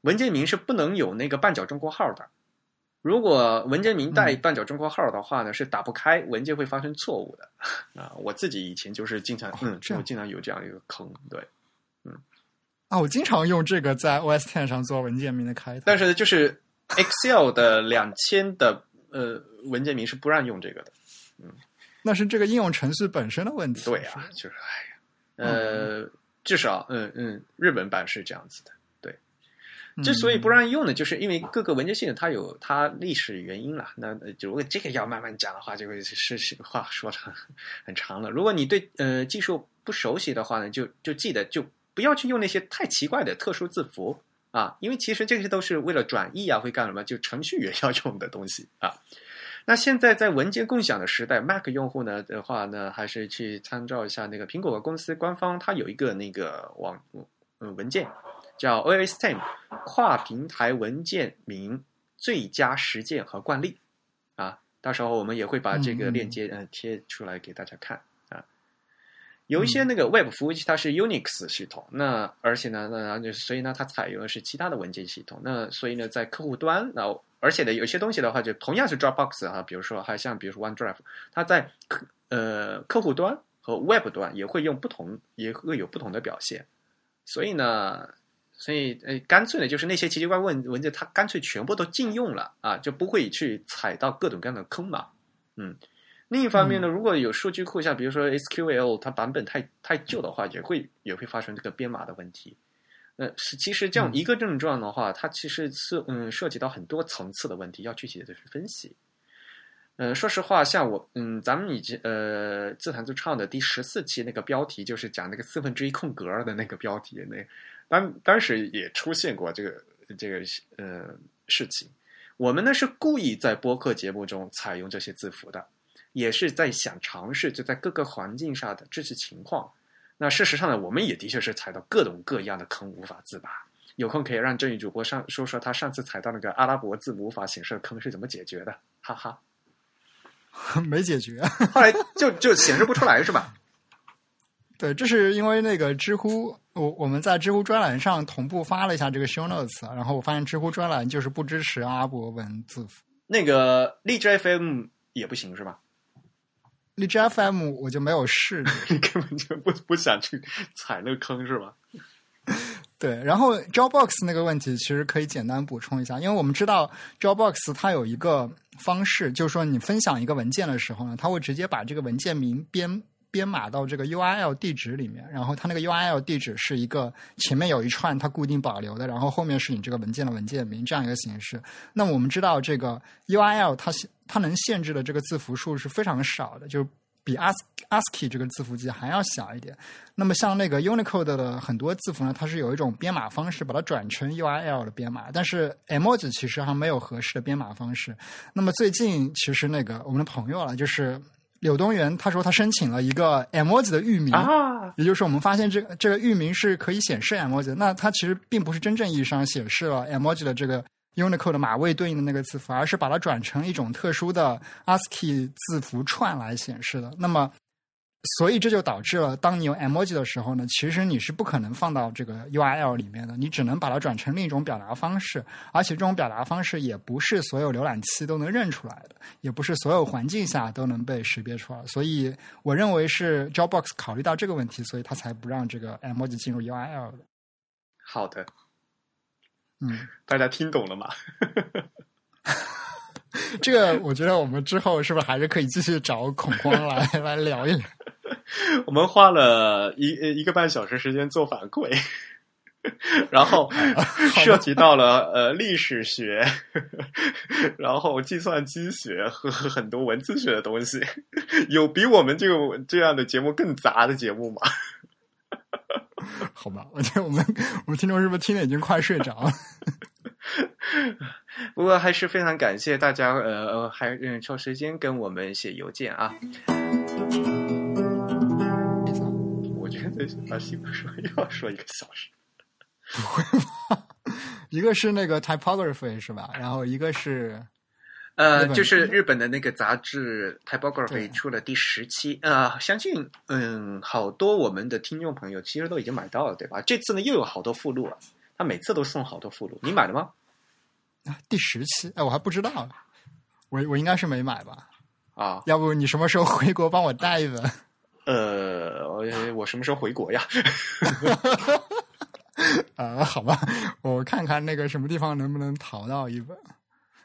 文件名是不能有那个半角中括号的。如果文件名带半角中括号的话呢，是打不开，文件会发生错误的。啊！我自己以前就是经常，嗯，我经常有这样一个坑，对，嗯，啊，我经常用这个在 OS Ten 上做文件名的开头，但是就是 Excel 的两千的呃文件名是不让用这个的，嗯，那是这个应用程序本身的问题，对啊，就是哎呀，呃，至少嗯嗯，日本版是这样子的。之所以不让用呢，就是因为各个文件系统它有它历史原因了。那如果这个要慢慢讲的话，就会是话说长很长了。如果你对呃技术不熟悉的话呢，就就记得就不要去用那些太奇怪的特殊字符啊，因为其实这些都是为了转译啊，会干什么？就程序员要用的东西啊。那现在在文件共享的时代，Mac 用户呢的话呢，还是去参照一下那个苹果公司官方，它有一个那个网嗯文件。叫 OSTEM 跨平台文件名最佳实践和惯例啊，到时候我们也会把这个链接嗯贴出来给大家看啊。有一些那个 Web 服务器它是 Unix 系统，那而且呢，那就所以呢，它采用的是其他的文件系统。那所以呢，在客户端，那而且呢，有些东西的话，就同样是 Dropbox 啊，比如说还像比如说 OneDrive，它在客呃客户端和 Web 端也会用不同，也会有不同的表现。所以呢。所以，呃，干脆呢就是那些奇奇怪怪文文件，它干脆全部都禁用了啊，就不会去踩到各种各样的坑嘛。嗯，另一方面呢，如果有数据库像比如说 SQL，它版本太太旧的话，也会也会发生这个编码的问题。呃，是其实这样一个症状的话，它其实是嗯涉及到很多层次的问题，要具体的去分析。嗯，说实话，像我，嗯，咱们已经呃自弹自唱的第十四期那个标题，就是讲那个四分之一空格的那个标题，那当当时也出现过这个这个呃事情。我们呢是故意在播客节目中采用这些字符的，也是在想尝试就在各个环境下的这些情况。那事实上呢，我们也的确是踩到各种各样的坑，无法自拔。有空可以让正宇主播上说说他上次踩到那个阿拉伯字母无法显示的坑是怎么解决的，哈哈。没解决，后来就就显示不出来是吧？对，这是因为那个知乎，我我们在知乎专栏上同步发了一下这个 show notes，然后我发现知乎专栏就是不支持阿拉伯文字符。那个荔枝 FM 也不行是吧？荔枝 FM 我就没有试，你 根本就不不想去踩那个坑是吧？对，然后 Dropbox 那个问题其实可以简单补充一下，因为我们知道 Dropbox 它有一个方式，就是说你分享一个文件的时候呢，它会直接把这个文件名编编码到这个 URL 地址里面，然后它那个 URL 地址是一个前面有一串它固定保留的，然后后面是你这个文件的文件名这样一个形式。那我们知道这个 URL 它限它能限制的这个字符数是非常少的，就。比 ASCII 这个字符集还要小一点。那么像那个 Unicode 的很多字符呢，它是有一种编码方式，把它转成 URL 的编码。但是 Emoji 其实还没有合适的编码方式。那么最近其实那个我们的朋友了，就是柳东元，他说他申请了一个 Emoji 的域名，啊也就是我们发现这个这个域名是可以显示 Emoji。那它其实并不是真正意义上显示了 Emoji 的这个。Unicode 的码位对应的那个字符，而是把它转成一种特殊的 ASCII 字符串来显示的。那么，所以这就导致了，当你用 emoji 的时候呢，其实你是不可能放到这个 URL 里面的，你只能把它转成另一种表达方式。而且这种表达方式也不是所有浏览器都能认出来的，也不是所有环境下都能被识别出来。所以，我认为是 Dropbox 考虑到这个问题，所以他才不让这个 emoji 进入 URL 的。好的。嗯，大家听懂了吗？这个我觉得我们之后是不是还是可以继续找恐慌来 来聊一聊？我们花了一一个半小时时间做反馈，然后涉及到了呃历史学，然后计算机学和很多文字学的东西。有比我们这个这样的节目更杂的节目吗？好吧，我觉得我们我们听众是不是听的已经快睡着了？不过还是非常感谢大家，呃，还嗯抽时间跟我们写邮件啊。我觉得把西瓜说又要说一个小时，不会吧？一个是那个 typography 是吧？然后一个是。呃，就是日本的那个杂志《Typography》出了第十期，呃，相信嗯，好多我们的听众朋友其实都已经买到了，对吧？这次呢又有好多附录了，他每次都送好多附录，你买了吗？啊，第十期，哎，我还不知道，我我应该是没买吧？啊，要不你什么时候回国帮我带一本？呃，我我什么时候回国呀？啊，好吧，我看看那个什么地方能不能淘到一本。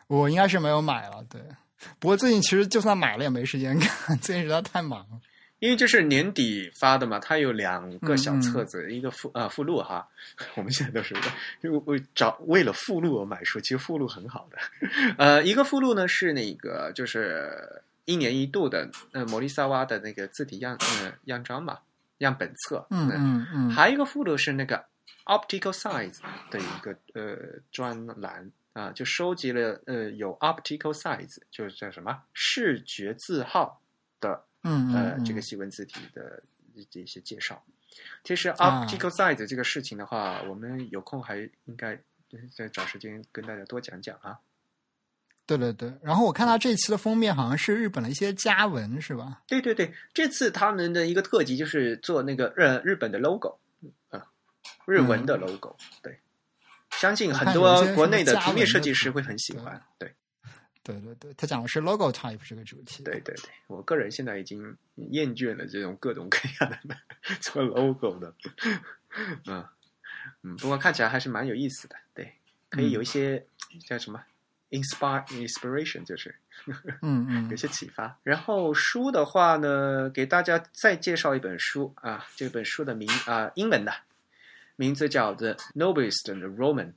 我应该是没有买了，对。不过最近其实就算买了也没时间看，最近实在太忙了。因为这是年底发的嘛，它有两个小册子，一个附呃附录哈。我们现在都是就为我找为了附录而买书，其实附录很好的。呃，一个附录呢是那个就是一年一度的呃摩利萨瓦的那个字体样呃样章嘛，样本册。嗯嗯嗯。还有一个附录是那个 optical size 的一个呃专栏。啊，就收集了呃有 optical size，就是叫什么视觉字号的，嗯呃这个细文字体的这些介绍。其实 optical size 这个事情的话，我们有空还应该再找时间跟大家多讲讲啊。对对对，然后我看他这期的封面好像是日本的一些家文，是吧？对对对，这次他们的一个特辑就是做那个日日本的 logo，啊，日文的 logo，对。相信很多国内的平面设计师会很喜欢，对，对对对，他讲的是 logo type 这个主题。对对对，我个人现在已经厌倦了这种各种各样的 做 logo 的，嗯。嗯，不过看起来还是蛮有意思的，对，可以有一些叫什么 inspire inspiration，就是嗯嗯，有些启发。然后书的话呢，给大家再介绍一本书啊，这本书的名啊，英文的。名字叫《The Noblest Roman: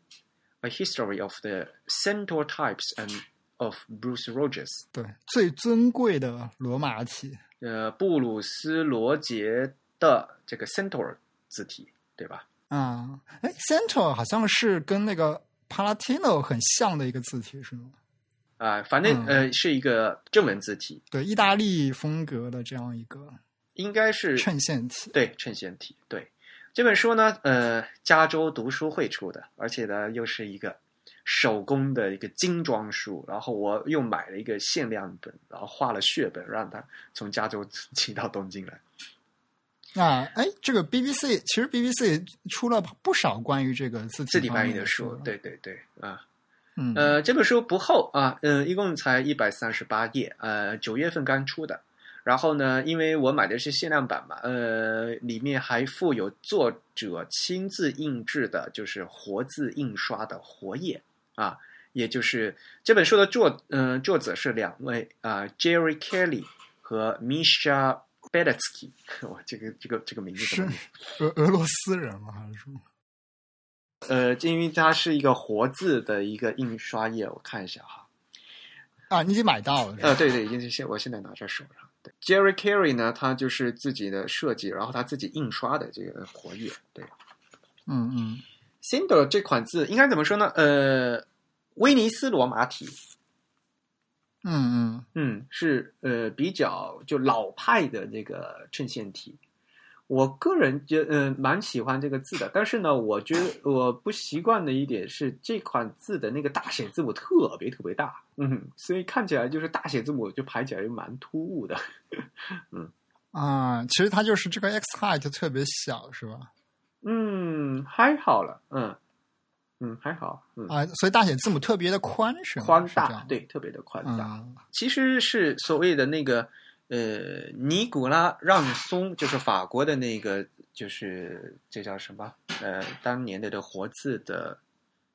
A History of the Centaur Types and of Bruce Rogers》。对，最尊贵的罗马体。呃，布鲁斯罗杰的这个 Centaur 字体，对吧？啊，哎，Centaur 好像是跟那个 Palatino 很像的一个字体，是吗？啊，反正呃是一个正文字体，对，意大利风格的这样一个，应该是衬线体，对，衬线体，对。这本书呢，呃，加州读书会出的，而且呢又是一个手工的一个精装书，然后我又买了一个限量本，然后画了血本，让他从加州 寄到东京来。那哎，这个 BBC 其实 BBC 出了不少关于这个字字体翻译的书，对对对，啊。嗯，呃，这本书不厚啊，嗯，一共才一百三十八页，呃，九月份刚出的。然后呢，因为我买的是限量版嘛，呃，里面还附有作者亲自印制的，就是活字印刷的活页啊，也就是这本书的作，嗯，作者是两位啊，Jerry Kelly 和 Misha Beletsky，哇，这个这个这个名字是俄俄罗斯人吗？还是什么？呃，因为它是一个活字的一个印刷页，我看一下哈。啊，你已经买到了？呃，对对，已经现我现在拿在手上。对，Jerry Carey 呢，他就是自己的设计，然后他自己印刷的这个活页。对，嗯嗯，Cinder 这款字应该怎么说呢？呃，威尼斯罗马体。嗯嗯。嗯，是呃比较就老派的这个衬线体。我个人觉嗯蛮喜欢这个字的，但是呢，我觉得我不习惯的一点是这款字的那个大写字母特别特别大，嗯，所以看起来就是大写字母就排起来就蛮突兀的，嗯。啊，其实它就是这个 X height 特别小，是吧？嗯，还好了，嗯嗯还好，嗯啊，所以大写字母特别的宽是宽大，对，特别的宽大，其实是所谓的那个。呃，尼古拉让松就是法国的那个，就是这叫什么？呃，当年的的活字的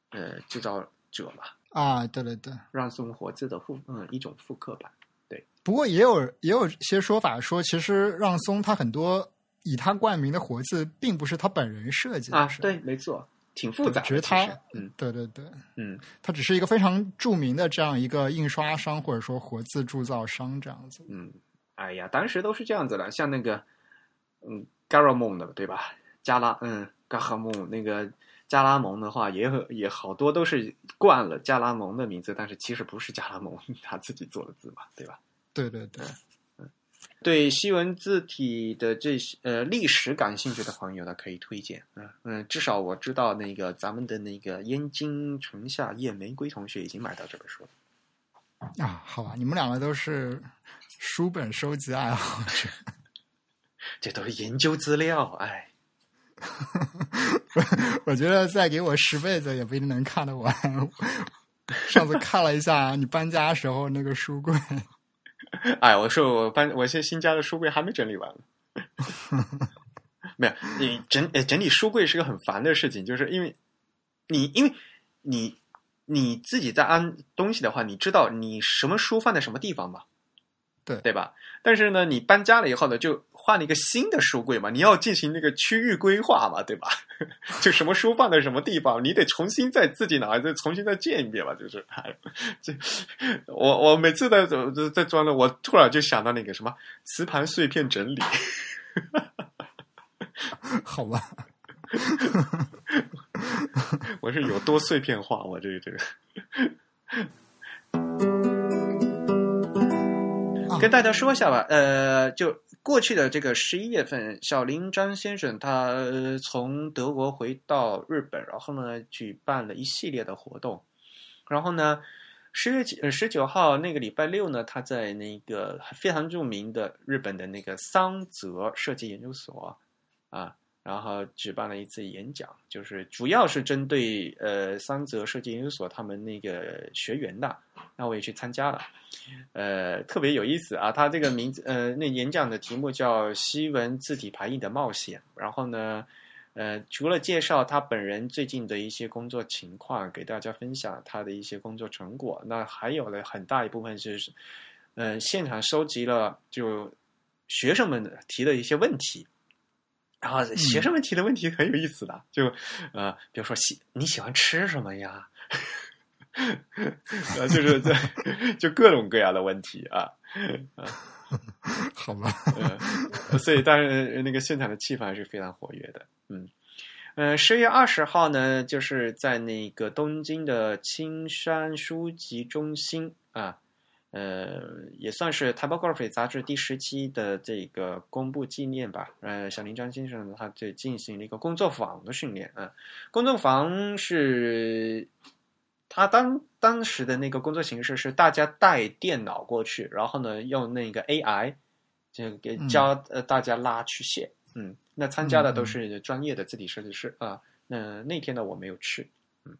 呃制造者嘛。啊，对对对，让松活字的复嗯一种复刻版。对，不过也有也有些说法说，其实让松他很多以他冠名的活字，并不是他本人设计的啊。对，没错，挺复杂。只是他，嗯，对对对，嗯，他只是一个非常著名的这样一个印刷商或者说活字铸造商这样子，嗯。哎呀，当时都是这样子的，像那个，嗯，加拉蒙的对吧？加拉，嗯，加哈蒙那个加拉蒙的话，也也好多都是冠了加拉蒙的名字，但是其实不是加拉蒙他自己做的字嘛，对吧？对对对，嗯，对西文字体的这些呃历史感兴趣的朋友呢，可以推荐，嗯嗯，至少我知道那个咱们的那个燕京城下夜玫瑰同学已经买到这本书了啊，好吧，你们两个都是。书本收集爱好者，这都是研究资料。哎，我觉得再给我十辈子也不一定能看得完。上次看了一下你搬家时候那个书柜，哎，我说我搬我现在新家的书柜还没整理完 没有，你整整理书柜是个很烦的事情，就是因为你因为你你自己在安东西的话，你知道你什么书放在什么地方嘛？对对吧？但是呢，你搬家了以后呢，就换了一个新的书柜嘛，你要进行那个区域规划嘛，对吧？就什么书放在什么地方，你得重新再自己拿再重新再建一遍嘛，就是，哎这我我每次在在装的，我突然就想到那个什么磁盘碎片整理，好吧？我是有多碎片化，我这个这个。跟大家说一下吧，呃，就过去的这个十一月份，小林张先生他从德国回到日本，然后呢举办了一系列的活动，然后呢十月几十九号那个礼拜六呢，他在那个非常著名的日本的那个桑泽设计研究所啊。然后举办了一次演讲，就是主要是针对呃三泽设计研究所他们那个学员的，那我也去参加了，呃特别有意思啊，他这个名字呃那演讲的题目叫西文字体排印的冒险，然后呢呃除了介绍他本人最近的一些工作情况，给大家分享他的一些工作成果，那还有了很大一部分是嗯现场收集了就学生们提的一些问题。然后学生们提的问题很有意思的，就呃，比如说喜你喜欢吃什么呀？呃，就是在就各种各样的问题啊，好吧，呃，所以当然那个现场的气氛还是非常活跃的，嗯，呃，十月二十号呢，就是在那个东京的青山书籍中心啊，呃，也算是《Typography》杂志第十期的这个公布纪念吧，呃，小林张先生他就进行了一个工作坊的训练啊，工作坊是。他当当时的那个工作形式是大家带电脑过去，然后呢用那个 AI 就给教呃大家拉曲线，嗯，那参加的都是专业的字体设计师啊。那那天呢我没有去，嗯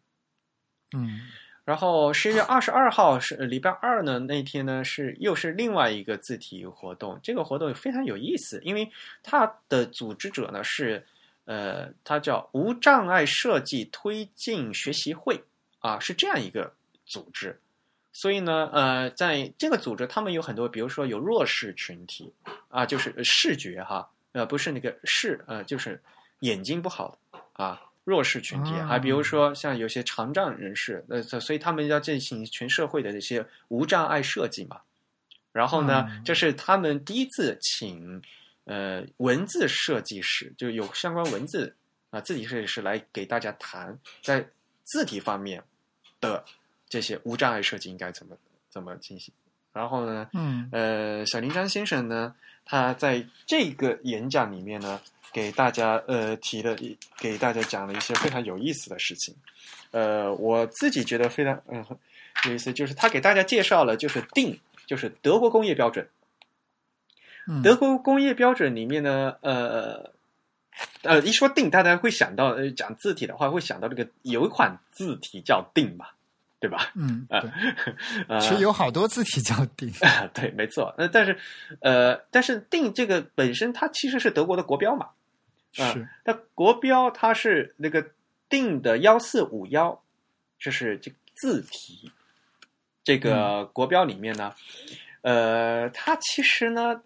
嗯。然后十一月二十二号是礼拜二呢，那天呢是又是另外一个字体活动，这个活动非常有意思，因为它的组织者呢是呃，它叫无障碍设计推进学习会。啊，是这样一个组织，所以呢，呃，在这个组织，他们有很多，比如说有弱势群体啊，就是视觉哈，呃，不是那个视，呃，就是眼睛不好啊，弱势群体，还比如说像有些残障人士，呃，所以他们要进行全社会的这些无障碍设计嘛。然后呢，这是他们第一次请呃文字设计师，就有相关文字啊字体设计师来给大家谈在。字体方面的这些无障碍设计应该怎么怎么进行？然后呢，嗯，呃，小林章先生呢，他在这个演讲里面呢，给大家呃提了一给大家讲了一些非常有意思的事情。呃，我自己觉得非常嗯有意思，就是他给大家介绍了就是定，就是德国工业标准。德国工业标准里面呢，呃。呃，一说定，大家会想到呃，讲字体的话，会想到这个有一款字体叫定嘛，对吧？嗯，啊。其实有好多字体叫定。对，没错。呃，但是呃，但是定这个本身它其实是德国的国标嘛。是。它国标它是那个定的幺四五幺，就是这字体这个国标里面呢，呃，它其实呢。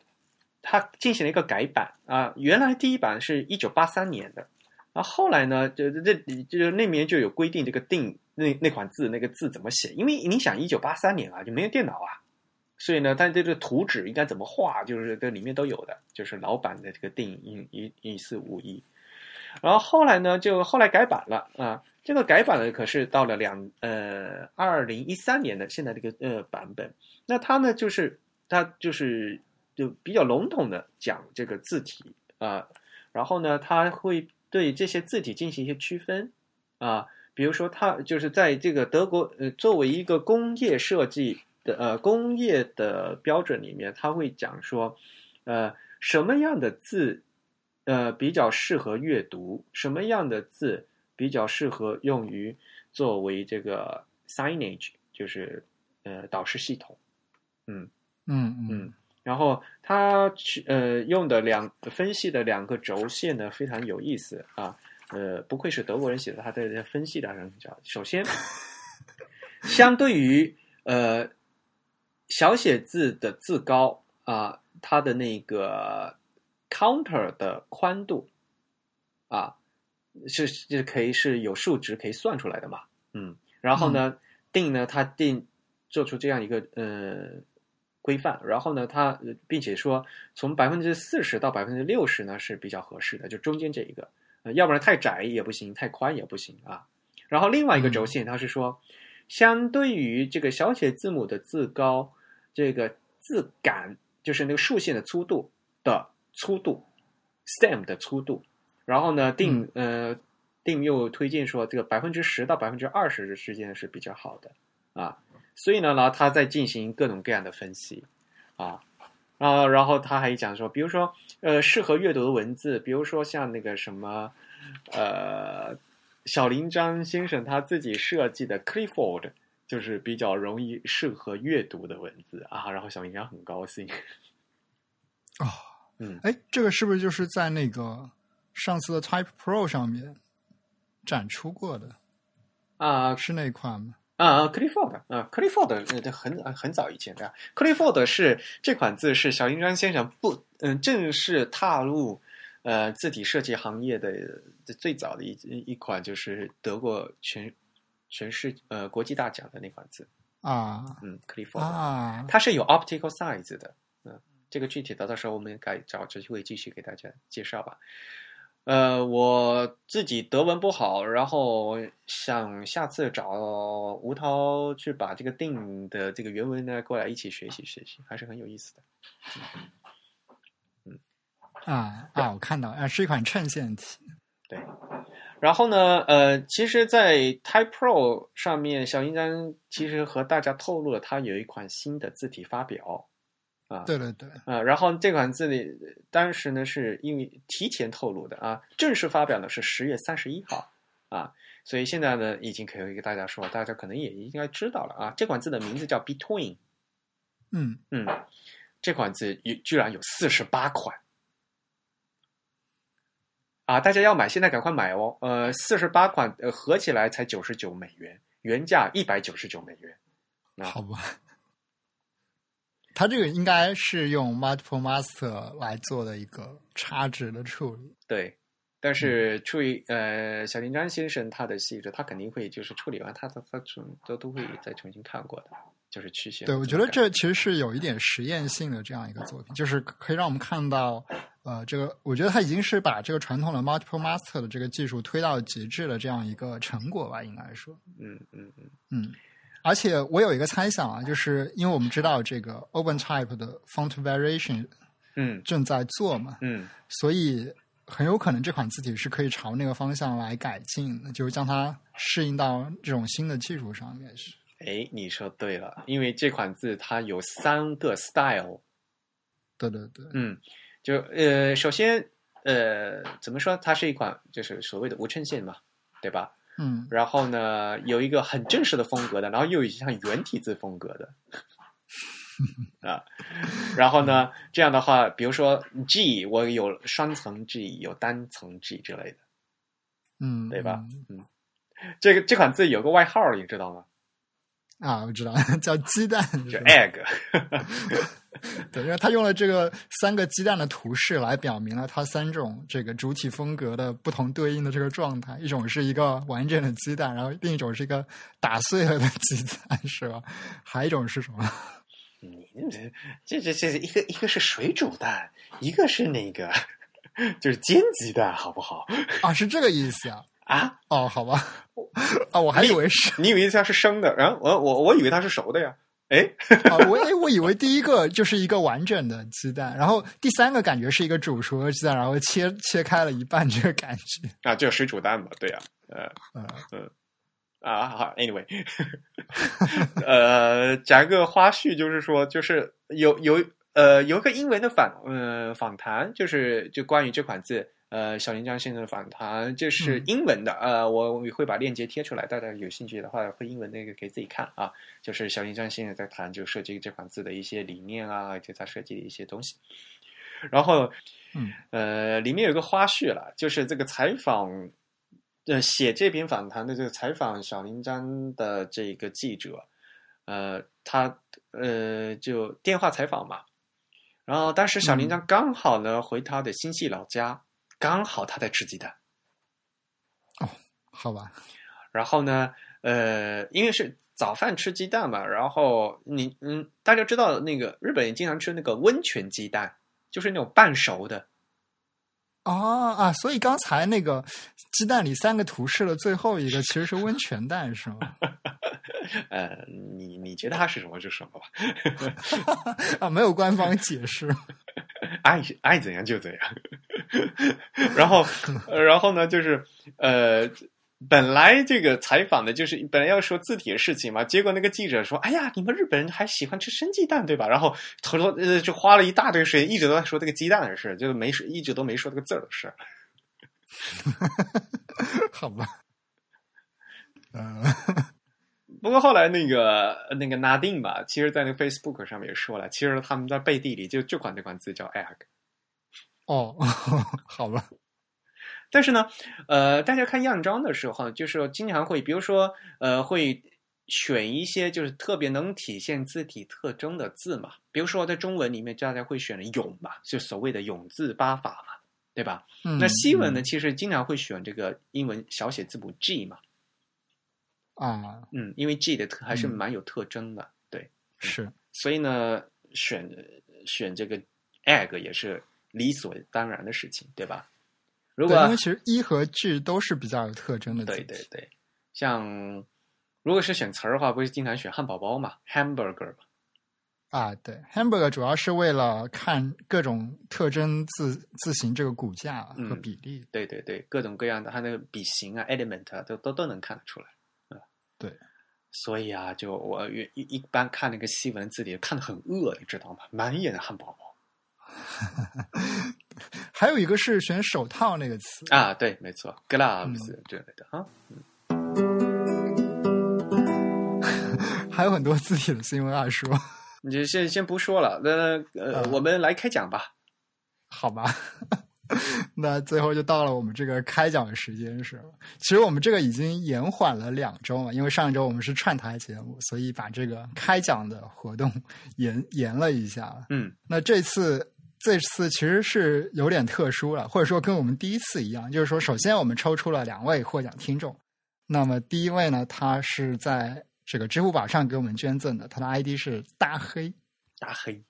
它进行了一个改版啊，原来第一版是一九八三年的，啊，后来呢，就这就那面就有规定，这个定那那款字那个字怎么写？因为你想一九八三年啊，就没有电脑啊，所以呢，但这个图纸应该怎么画，就是这里面都有的，就是老版的这个定一一一四五一，然后后来呢，就后来改版了啊，这个改版呢，可是到了两呃二零一三年的现在这个呃版本，那它呢就是它就是。就比较笼统的讲这个字体啊，然后呢，他会对这些字体进行一些区分啊，比如说，他就是在这个德国呃，作为一个工业设计的呃工业的标准里面，他会讲说，呃，什么样的字呃比较适合阅读，什么样的字比较适合用于作为这个 signage，就是呃导视系统，嗯嗯嗯。然后他去呃用的两分析的两个轴线呢非常有意思啊，呃不愧是德国人写的，他在分析的很讲。首先，相对于呃小写字的字高啊，它的那个 counter 的宽度啊是是可以是有数值可以算出来的嘛，嗯，然后呢定呢它定做出这样一个呃。规范，然后呢，它并且说从百分之四十到百分之六十呢是比较合适的，就中间这一个，呃，要不然太窄也不行，太宽也不行啊。然后另外一个轴线，它是说，相对于这个小写字母的字高，这个字杆就是那个竖线的粗度的粗度，stem 的粗度，然后呢定呃定又推荐说这个百分之十到百分之二十之间是比较好的啊。所以呢，然后他在进行各种各样的分析，啊，啊，然后他还讲说，比如说，呃，适合阅读的文字，比如说像那个什么，呃，小林章先生他自己设计的 Clifford，就是比较容易适合阅读的文字啊。然后小林章很高兴。哦，嗯，哎，这个是不是就是在那个上次的 Type Pro 上面展出过的？啊，是那款吗？啊，Clifford 啊，Clifford 这很很早以前的，Clifford 是这款字是小林章先生不嗯正式踏入呃字体设计行业的最早的一一款，就是得过全全世呃国际大奖的那款字，啊嗯 c l i f o r d 啊，它是有 optical size 的，嗯，这个具体的到时候我们该找机会继续给大家介绍吧。呃，我自己德文不好，然后想下次找吴涛去把这个定的这个原文呢过来一起学习学习，还是很有意思的。嗯啊啊，我看到，啊，是一款衬线体。对，然后呢，呃，其实，在 Type Pro 上面，小林章其实和大家透露了，它有一款新的字体发表啊，对对对，啊，然后这款字体当时呢是因为提前透露的啊，正式发表呢是十月三十一号啊，所以现在呢已经可以跟大家说，大家可能也应该知道了啊，这款字的名字叫 Between，嗯，嗯，这款字有居然有四十八款。啊，大家要买，现在赶快买哦！呃，四十八款，呃，合起来才九十九美元，原价一百九十九美元。啊好吧。它这个应该是用 Multiple Master 来做的一个差值的处理。对，但是处理呃，小林章先生他的细致，他肯定会就是处理完，他他他重都都会再重新看过的，就是曲线。对，我觉得这其实是有一点实验性的这样一个作品，就是可以让我们看到，呃，这个我觉得它已经是把这个传统的 Multiple Master 的这个技术推到极致的这样一个成果吧，应该说。嗯嗯嗯嗯，而且我有一个猜想啊，就是因为我们知道这个 OpenType 的 Font Variation 嗯正在做嘛，嗯所以很有可能这款字体是可以朝那个方向来改进的，就是将它适应到这种新的技术上面去。哎，你说对了，因为这款字它有三个 style，对对对，嗯，就呃，首先呃，怎么说？它是一款就是所谓的无衬线嘛，对吧？嗯然后呢，有一个很正式的风格的，然后又有像圆体字风格的 啊。然后呢，这样的话，比如说 G，我有双层 G，有单层 G 之类的，嗯，对吧嗯？这个这款字有个外号，你知道吗？啊，我知道，叫鸡蛋，就 egg。对，因为他用了这个三个鸡蛋的图示来表明了它三种这个主体风格的不同对应的这个状态，一种是一个完整的鸡蛋，然后另一种是一个打碎了的鸡蛋，是吧？还有一种是什么？你 这这这这一个一个是水煮蛋，一个是那个 就是煎鸡蛋，好不好？啊，是这个意思啊？啊，哦，好吧，啊，我还以为是。你以为它是生的，然后我我我以为它是熟的呀。哎，啊，我哎，我以为第一个就是一个完整的鸡蛋，然后第三个感觉是一个煮熟的鸡蛋，然后切切开了一半这个感觉。啊，就是水煮蛋嘛，对呀、呃嗯。啊，好，anyway，呃，讲一个花絮，就是说，就是有有呃有一个英文的访呃访谈，就是就关于这款字，呃，小林章先生的访谈，就是嗯英文的，呃，我会把链接贴出来，大家有兴趣的话，会英文那个可以自己看啊。就是小林章先生在谈就设计这款字的一些理念啊，就他设计的一些东西。然后，嗯呃，里面有个花絮了，就是这个采访，呃，写这篇访谈的这个采访小林章的这个记者，呃，他呃就电话采访嘛，然后当时小林章刚好呢回他的新系老家，刚好他在吃鸡蛋，哦好吧，然后呢，呃，因为是早饭吃鸡蛋嘛，然后你嗯，大家知道那个日本人经常吃那个温泉鸡蛋，就是那种半熟的。哦啊，所以刚才那个鸡蛋里三个图示的最后一个其实是温泉蛋，是吗？呃，你你觉得它是什么就什么吧，啊，没有官方解释。爱爱怎样就怎样。然后，呃然后呢，就是呃，本来这个采访的就是本来要说字体的事情嘛，结果那个记者说：“哎呀，你们日本人还喜欢吃生鸡蛋对吧？”然后他说呃，就花了一大堆时间，一直都在说这个鸡蛋的事，就是没说，一直都没说这个字儿的事。好吧，嗯、不过后来那个那个纳定吧，其实在那个 Facebook 上面也说了，其实他们在背地里就这款这款字叫 egg。哦，好吧，但是呢，呃，大家看样章的时候，就是经常会，比如说，呃，会选一些就是特别能体现字体特征的字嘛。比如说在中文里面，大家会选“永”嘛，就所谓的“永”字八法嘛。对吧？嗯那西文呢，嗯其实经常会选这个英文小写字母 G 嘛，啊，嗯，因为 G 的特还是嗯蛮有特征的，对，是所以呢，选选这个 egg 也是理所当然的事情，对吧？如，果因为其实一和 G 都是比较有特征的字。对对对，像如果是选词儿的话，不是经常选汉堡包嘛，hamburger 嘛，啊，对，hamburger 主要是为了看各种特征字字形这个骨架和嗯比例。对对对，各种各样的它那个笔形啊、element 啊，都都都能看得出来，啊，对。所以啊，就我一一一般看那个西文字体，看得很饿，你知道吗？满眼的汉堡包 还有一个是选手套那个词，啊，对，没错，gloves 嗯之类的啊，还有很多字体的新闻二说，你就先先不说了，那呃，啊我们来开讲吧。好吧？那最后就到了我们这个开讲的时间是吧？其实我们这个已经延缓了两周了，因为上一周我们是串台节目，所以把这个开讲的活动延延了一下。嗯那这次这次其实是有点特殊了，或者说跟我们第一次一样，就是说，首先我们抽出了两位获奖听众。那么第一位呢，他是在这个支付宝上给我们捐赠的，他的 ID 是大黑。大黑，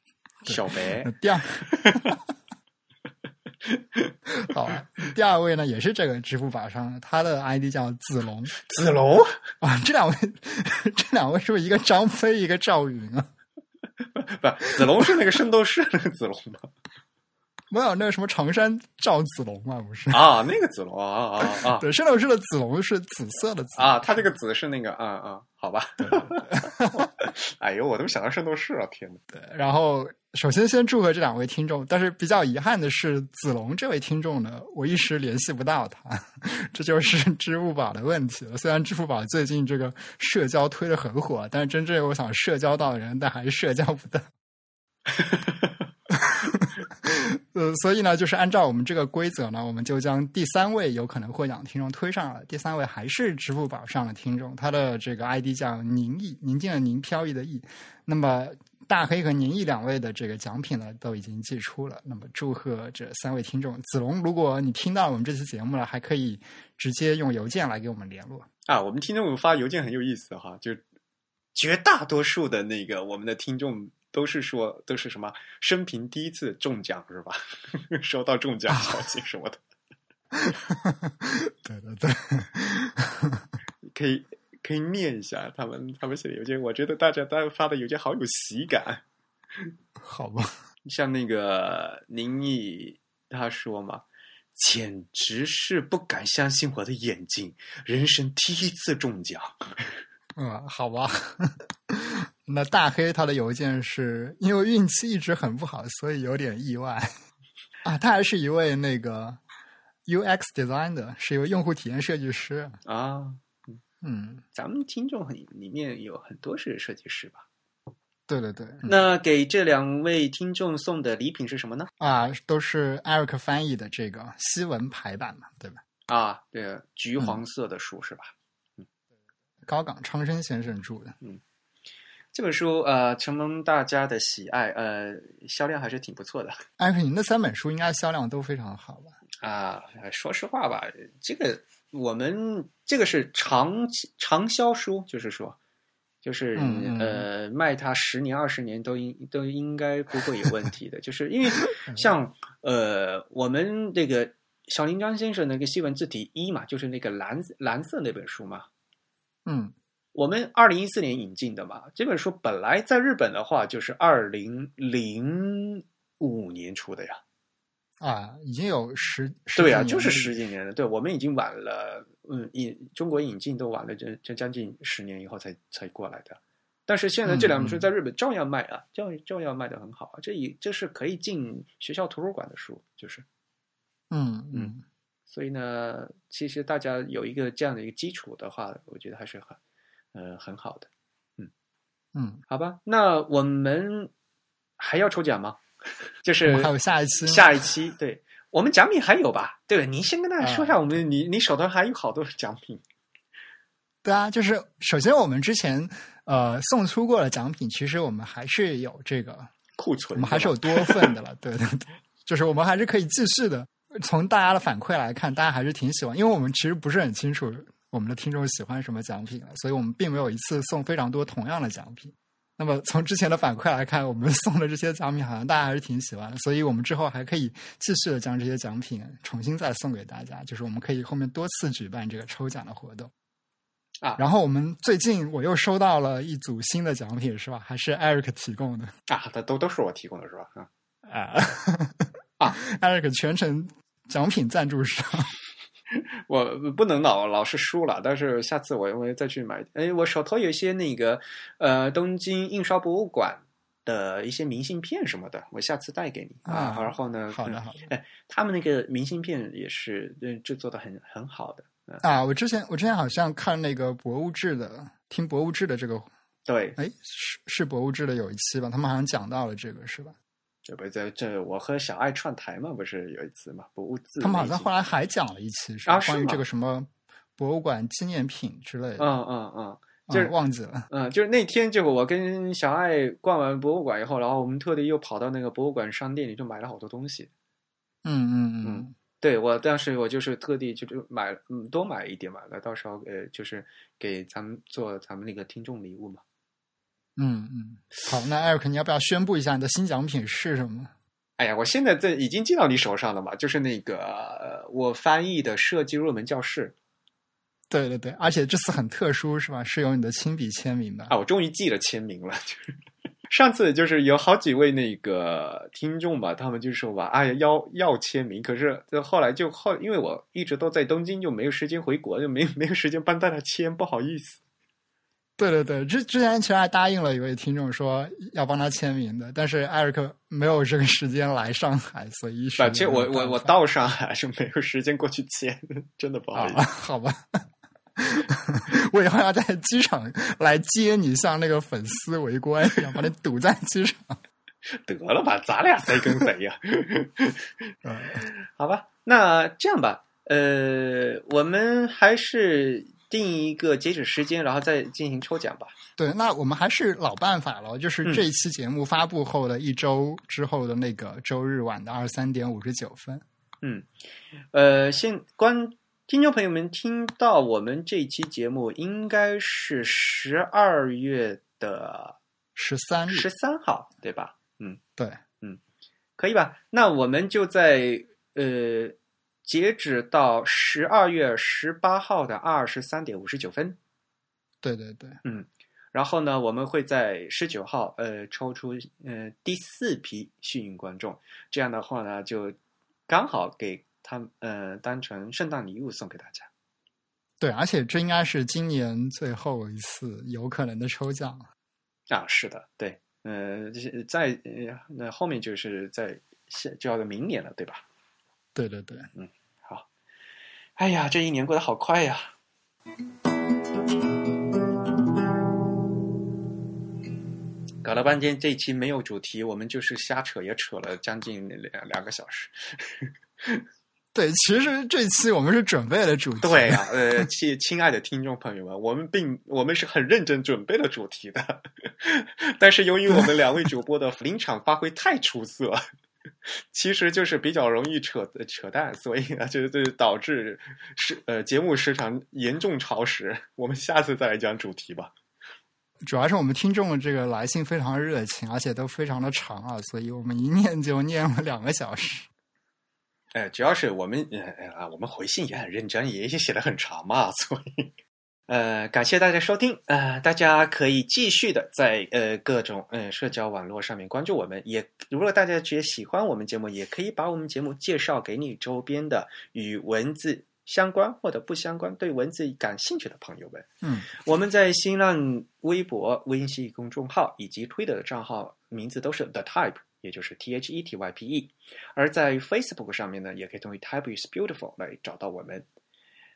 小白，第二，好啊，第二位呢也是这个支付宝上的，他的 ID 叫子龙子龙，啊。这两位，这两位是不是一个张飞，一个赵云啊？不，子龙是那个圣斗士那个子龙吗？没有那个什么常山赵子龙嘛，不是？啊，那个子龙啊啊啊啊对，圣斗士的子龙是紫色的紫啊！他这个紫是那个啊啊，好吧。哎呦，我都想到圣斗士了，天哪！对，然后首先先祝贺这两位听众，但是比较遗憾的是，子龙这位听众呢，我一时联系不到他，这就是支付宝的问题了。虽然支付宝最近这个社交推的很火，但是真正我想社交到的人，但还是社交不到。呃，所以呢，就是按照我们这个规则呢，我们就将第三位有可能获奖听众推上了。第三位还是支付宝上的听众，他的这个 ID 叫宁毅，宁静的宁，飘逸的逸。那么大黑和宁毅两位的这个奖品呢，都已经寄出了。那么祝贺这三位听众。子龙，如果你听到我们这期节目了，还可以直接用邮件来给我们联络。啊，我们听众发邮件很有意思哈，就绝大多数的那个我们的听众都是说都是什么生平第一次中奖是吧？收到中奖消息什么的，对对对，可以可以念一下他们他们写的邮件，我觉得大家大家发的邮件好有喜感。好吧。像那个宁毅他说嘛，简直是不敢相信我的眼睛，人生第一次中奖。嗯，好吧。那大黑他的邮件是因为运气一直很不好，所以有点意外啊。他还是一位那个 UX designer，是一位用户体验设计师。啊，嗯，咱们听众很里面有很多是设计师吧？对对对，嗯那给这两位听众送的礼品是什么呢？啊，都是 Eric 翻译的这个西文排版嘛，对吧？啊，对，橘黄色的书是吧？高岗昌生先生著的。这本书呃，承蒙大家的喜爱，呃，销量还是挺不错的艾克，你那三本书应该销量都非常好吧？啊。说实话吧，这个我们这个是长长销书，就是说，就是呃，卖它十年二十年都应都应该不会有问题的，就是因为 像呃，我们那个小林章先生那个西文字体一嘛，就是那个蓝蓝色那本书嘛，嗯，我们二零一四年引进的嘛，这本书本来在日本的话就是二零零五年出的呀。啊，已经有十对呀、呀、就是十几年了。对我们已经晚了，嗯，引中国引进都晚了这这将近十年以后才才过来的。但是现在这两本书在日本照样卖啊，照照样卖的很好啊。这也这是可以进学校图书馆的书，就是。嗯嗯所以呢，其实大家有一个这样的一个基础的话，我觉得还是很呃很好的。嗯嗯，好吧，那我们还要抽奖吗？就是还有下一期下一期，对我们奖品还有吧？对，您先跟大家说一啊下，我们、你你手头还有好多奖品对啊，就是首先我们之前呃送出过的奖品，其实我们还是有这个，库存，我们还是有多份的了，对 对对。就是我们还是可以继续的。从大家的反馈来看，大家还是挺喜欢，因为我们其实不是很清楚我们的听众喜欢什么奖品，所以我们并没有一次送非常多同样的奖品。那么从之前的反馈来看，我们送的这些奖品好像大家还是挺喜欢的，所以我们之后还可以继续的将这些奖品重新再送给大家，就是我们可以后面多次举办这个抽奖的活动啊。然后我们最近我又收到了一组新的奖品，是吧？还是 Eric 提供的啊？都都是我提供的，是吧？啊啊，Eric 全程奖品赞助商。我不能老老是输了，但是下次我会再去买。哎，我手头有一些那个呃东京印刷博物馆的一些明信片什么的，我下次带给你啊。然后呢，好的好的。哎，他们那个明信片也是制作的很很好的啊。我之前我之前好像看那个博物志的，听博物志的这个，对，哎是是博物志的有一期吧，他们好像讲到了这个是吧？这不在这，我和小爱串台嘛，不是有一次嘛？博物志，他们好像后来还讲了一期，是关于这个什么博物馆纪念品之类的。嗯嗯嗯，就是忘记了。嗯，就是那天，就我跟小爱逛完博物馆以后，然后我们特地又跑到那个博物馆商店里，就买了好多东西。嗯嗯嗯，对我当时我就是特地就是买嗯多买一点嘛，那到时候呃就是给咱们做咱们那个听众礼物嘛。嗯嗯，好，那艾瑞克，你要不要宣布一下你的新奖品是什么？哎呀，我现在这已经寄到你手上了嘛，就是那个我翻译的设计入门教室。对对对，而且这次很特殊，是吧？是有你的亲笔签名的啊！我终于寄了签名了，就是上次就是有好几位那个听众吧，他们就说吧，哎呀，要要签名，可是后来就后，因为我一直都在东京，就没有时间回国，就没没有时间帮大家签，不好意思。对对对，之之前其实还答应了一位听众说要帮他签名的，但是艾瑞克没有这个时间来上海，所以其实我我我到上海是没有时间过去签，真的不好意思。好吧，我以后要在机场来接你，像那个粉丝围观一样，把你堵在机场。得了吧，咱俩谁跟谁呀？好吧，那这样吧，呃，我们还是。定一个截止时间，然后再进行抽奖吧。对，那我们还是老办法了，就是这一期节目发布后的一周之后的那个周日晚的二十三点五十九分。嗯，呃，现观听众朋友们听到我们这期节目应该是十二月的十三十三号，对吧？嗯，对，嗯，可以吧？那我们就在呃。截止到十二月十八号的二十三点五十九分，对对对，嗯，然后呢，我们会在十九号呃抽出呃第四批幸运观众，这样的话呢，就刚好给他们呃当成圣诞礼物送给大家。对，而且这应该是今年最后一次有可能的抽奖啊，是的，对，呃，在呃那后面就是在就要到明年了，对吧？对对对，嗯。哎呀，这一年过得好快呀！搞了半天，这期没有主题，我们就是瞎扯，也扯了将近两两个小时。对，其实这期我们是准备了主题。对呀，呃，亲亲爱的听众朋友们，我们并我们是很认真准备了主题的，但是由于我们两位主播的临场发挥太出色。其实就是比较容易扯扯淡，所以呢，就就导致时呃节目时长严重超时。我们下次再来讲主题吧。主要是我们听众的这个来信非常热情，而且都非常的长啊，所以我们一念就念了两个小时。哎，主要是我们呃啊，我们回信也很认真，也也写的很长嘛，所以。呃，感谢大家收听。呃，大家可以继续的在呃各种嗯社交网络上面关注我们。也如果大家觉得喜欢我们节目，也可以把我们节目介绍给你周边的与文字相关或者不相关、对文字感兴趣的朋友们。嗯，我们在新浪微博、微信公众号以及推特的账号名字都是 The Type，也就是 T H E T Y P E。而在 Facebook 上面呢，也可以通过 Type is Beautiful 来找到我们。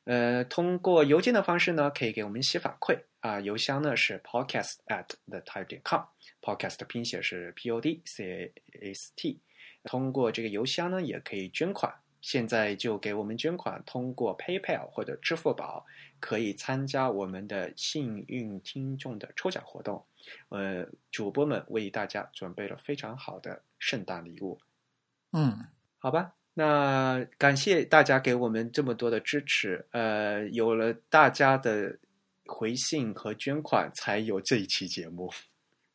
呃，通过邮件的方式呢，可以给我们写反馈啊。邮箱呢是 podcast at the type 点 com，podcast 的拼写是 p o d c a s t。通过这个邮箱呢，也可以捐款。现在就给我们捐款，通过 PayPal 或者支付宝，可以参加我们的幸运听众的抽奖活动。呃，主播们为大家准备了非常好的圣诞礼物。嗯。好吧，那感谢大家给我们这么多的支持，呃，有了大家的回信和捐款，才有这一期节目。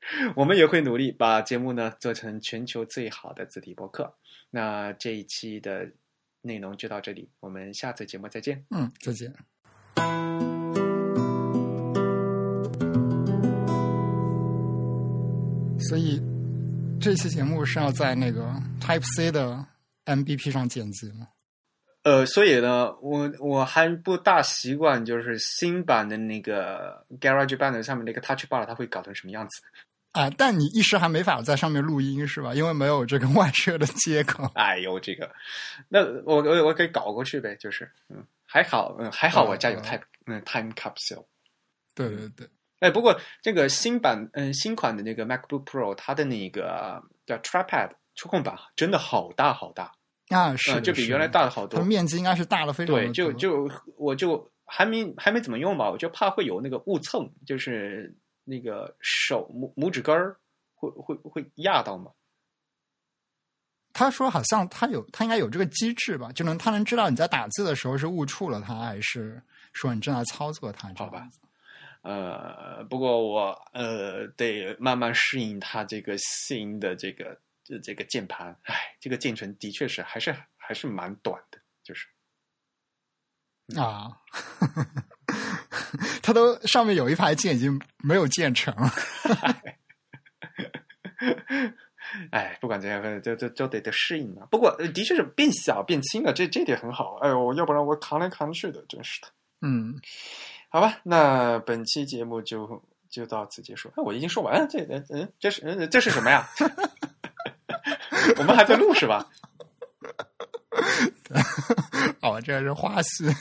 我们也会努力把节目呢做成全球最好的字体博客。那这一期的内容就到这里，我们下次节目再见。嗯，再见。所以这期节目是要在那个 Type C 的 MBP 上剪辑吗？呃，所以呢，我我还不大习惯，就是新版的那个 GarageBand 上面那个 Touch Bar 它会搞成什么样子。啊，但你一时还没法在上面录音是吧？因为没有这个外设的接口。哎呦，这个，那我我我可以搞过去呗，就是，嗯，还好，嗯，还好我家有 Type，嗯，Time Capsule。对对对。哎，不过这个新版，嗯，新款的那个 MacBook Pro，它的那个叫 Trackpad 触控板真的好大好大啊，是，就比原来大了好多。它面积应该是大了非常多。对，就就我就还没还没怎么用吧，我就怕会有那个误蹭，就是那个手拇拇指根儿会会会压到嘛？他说好像他有，他应该有这个机制吧，就能他能知道你在打字的时候是误触了它，还是说你正在操作它？好吧。呃，不过我呃得慢慢适应它这个新的这个这这个键盘，哎，这个键程的确是还是还是蛮短的，就是啊，它都上面有一排键已经没有键程了，哎，不管怎样，就就就得得适应啊。不过的确是变小变轻了，这这点很好。哎呦，要不然我扛来扛去的，真是的。嗯。好吧，那本期节目就就到此结束。我已经说完了，这嗯，这是嗯，这是什么呀？我们还在录是吧？哦，这是花絮。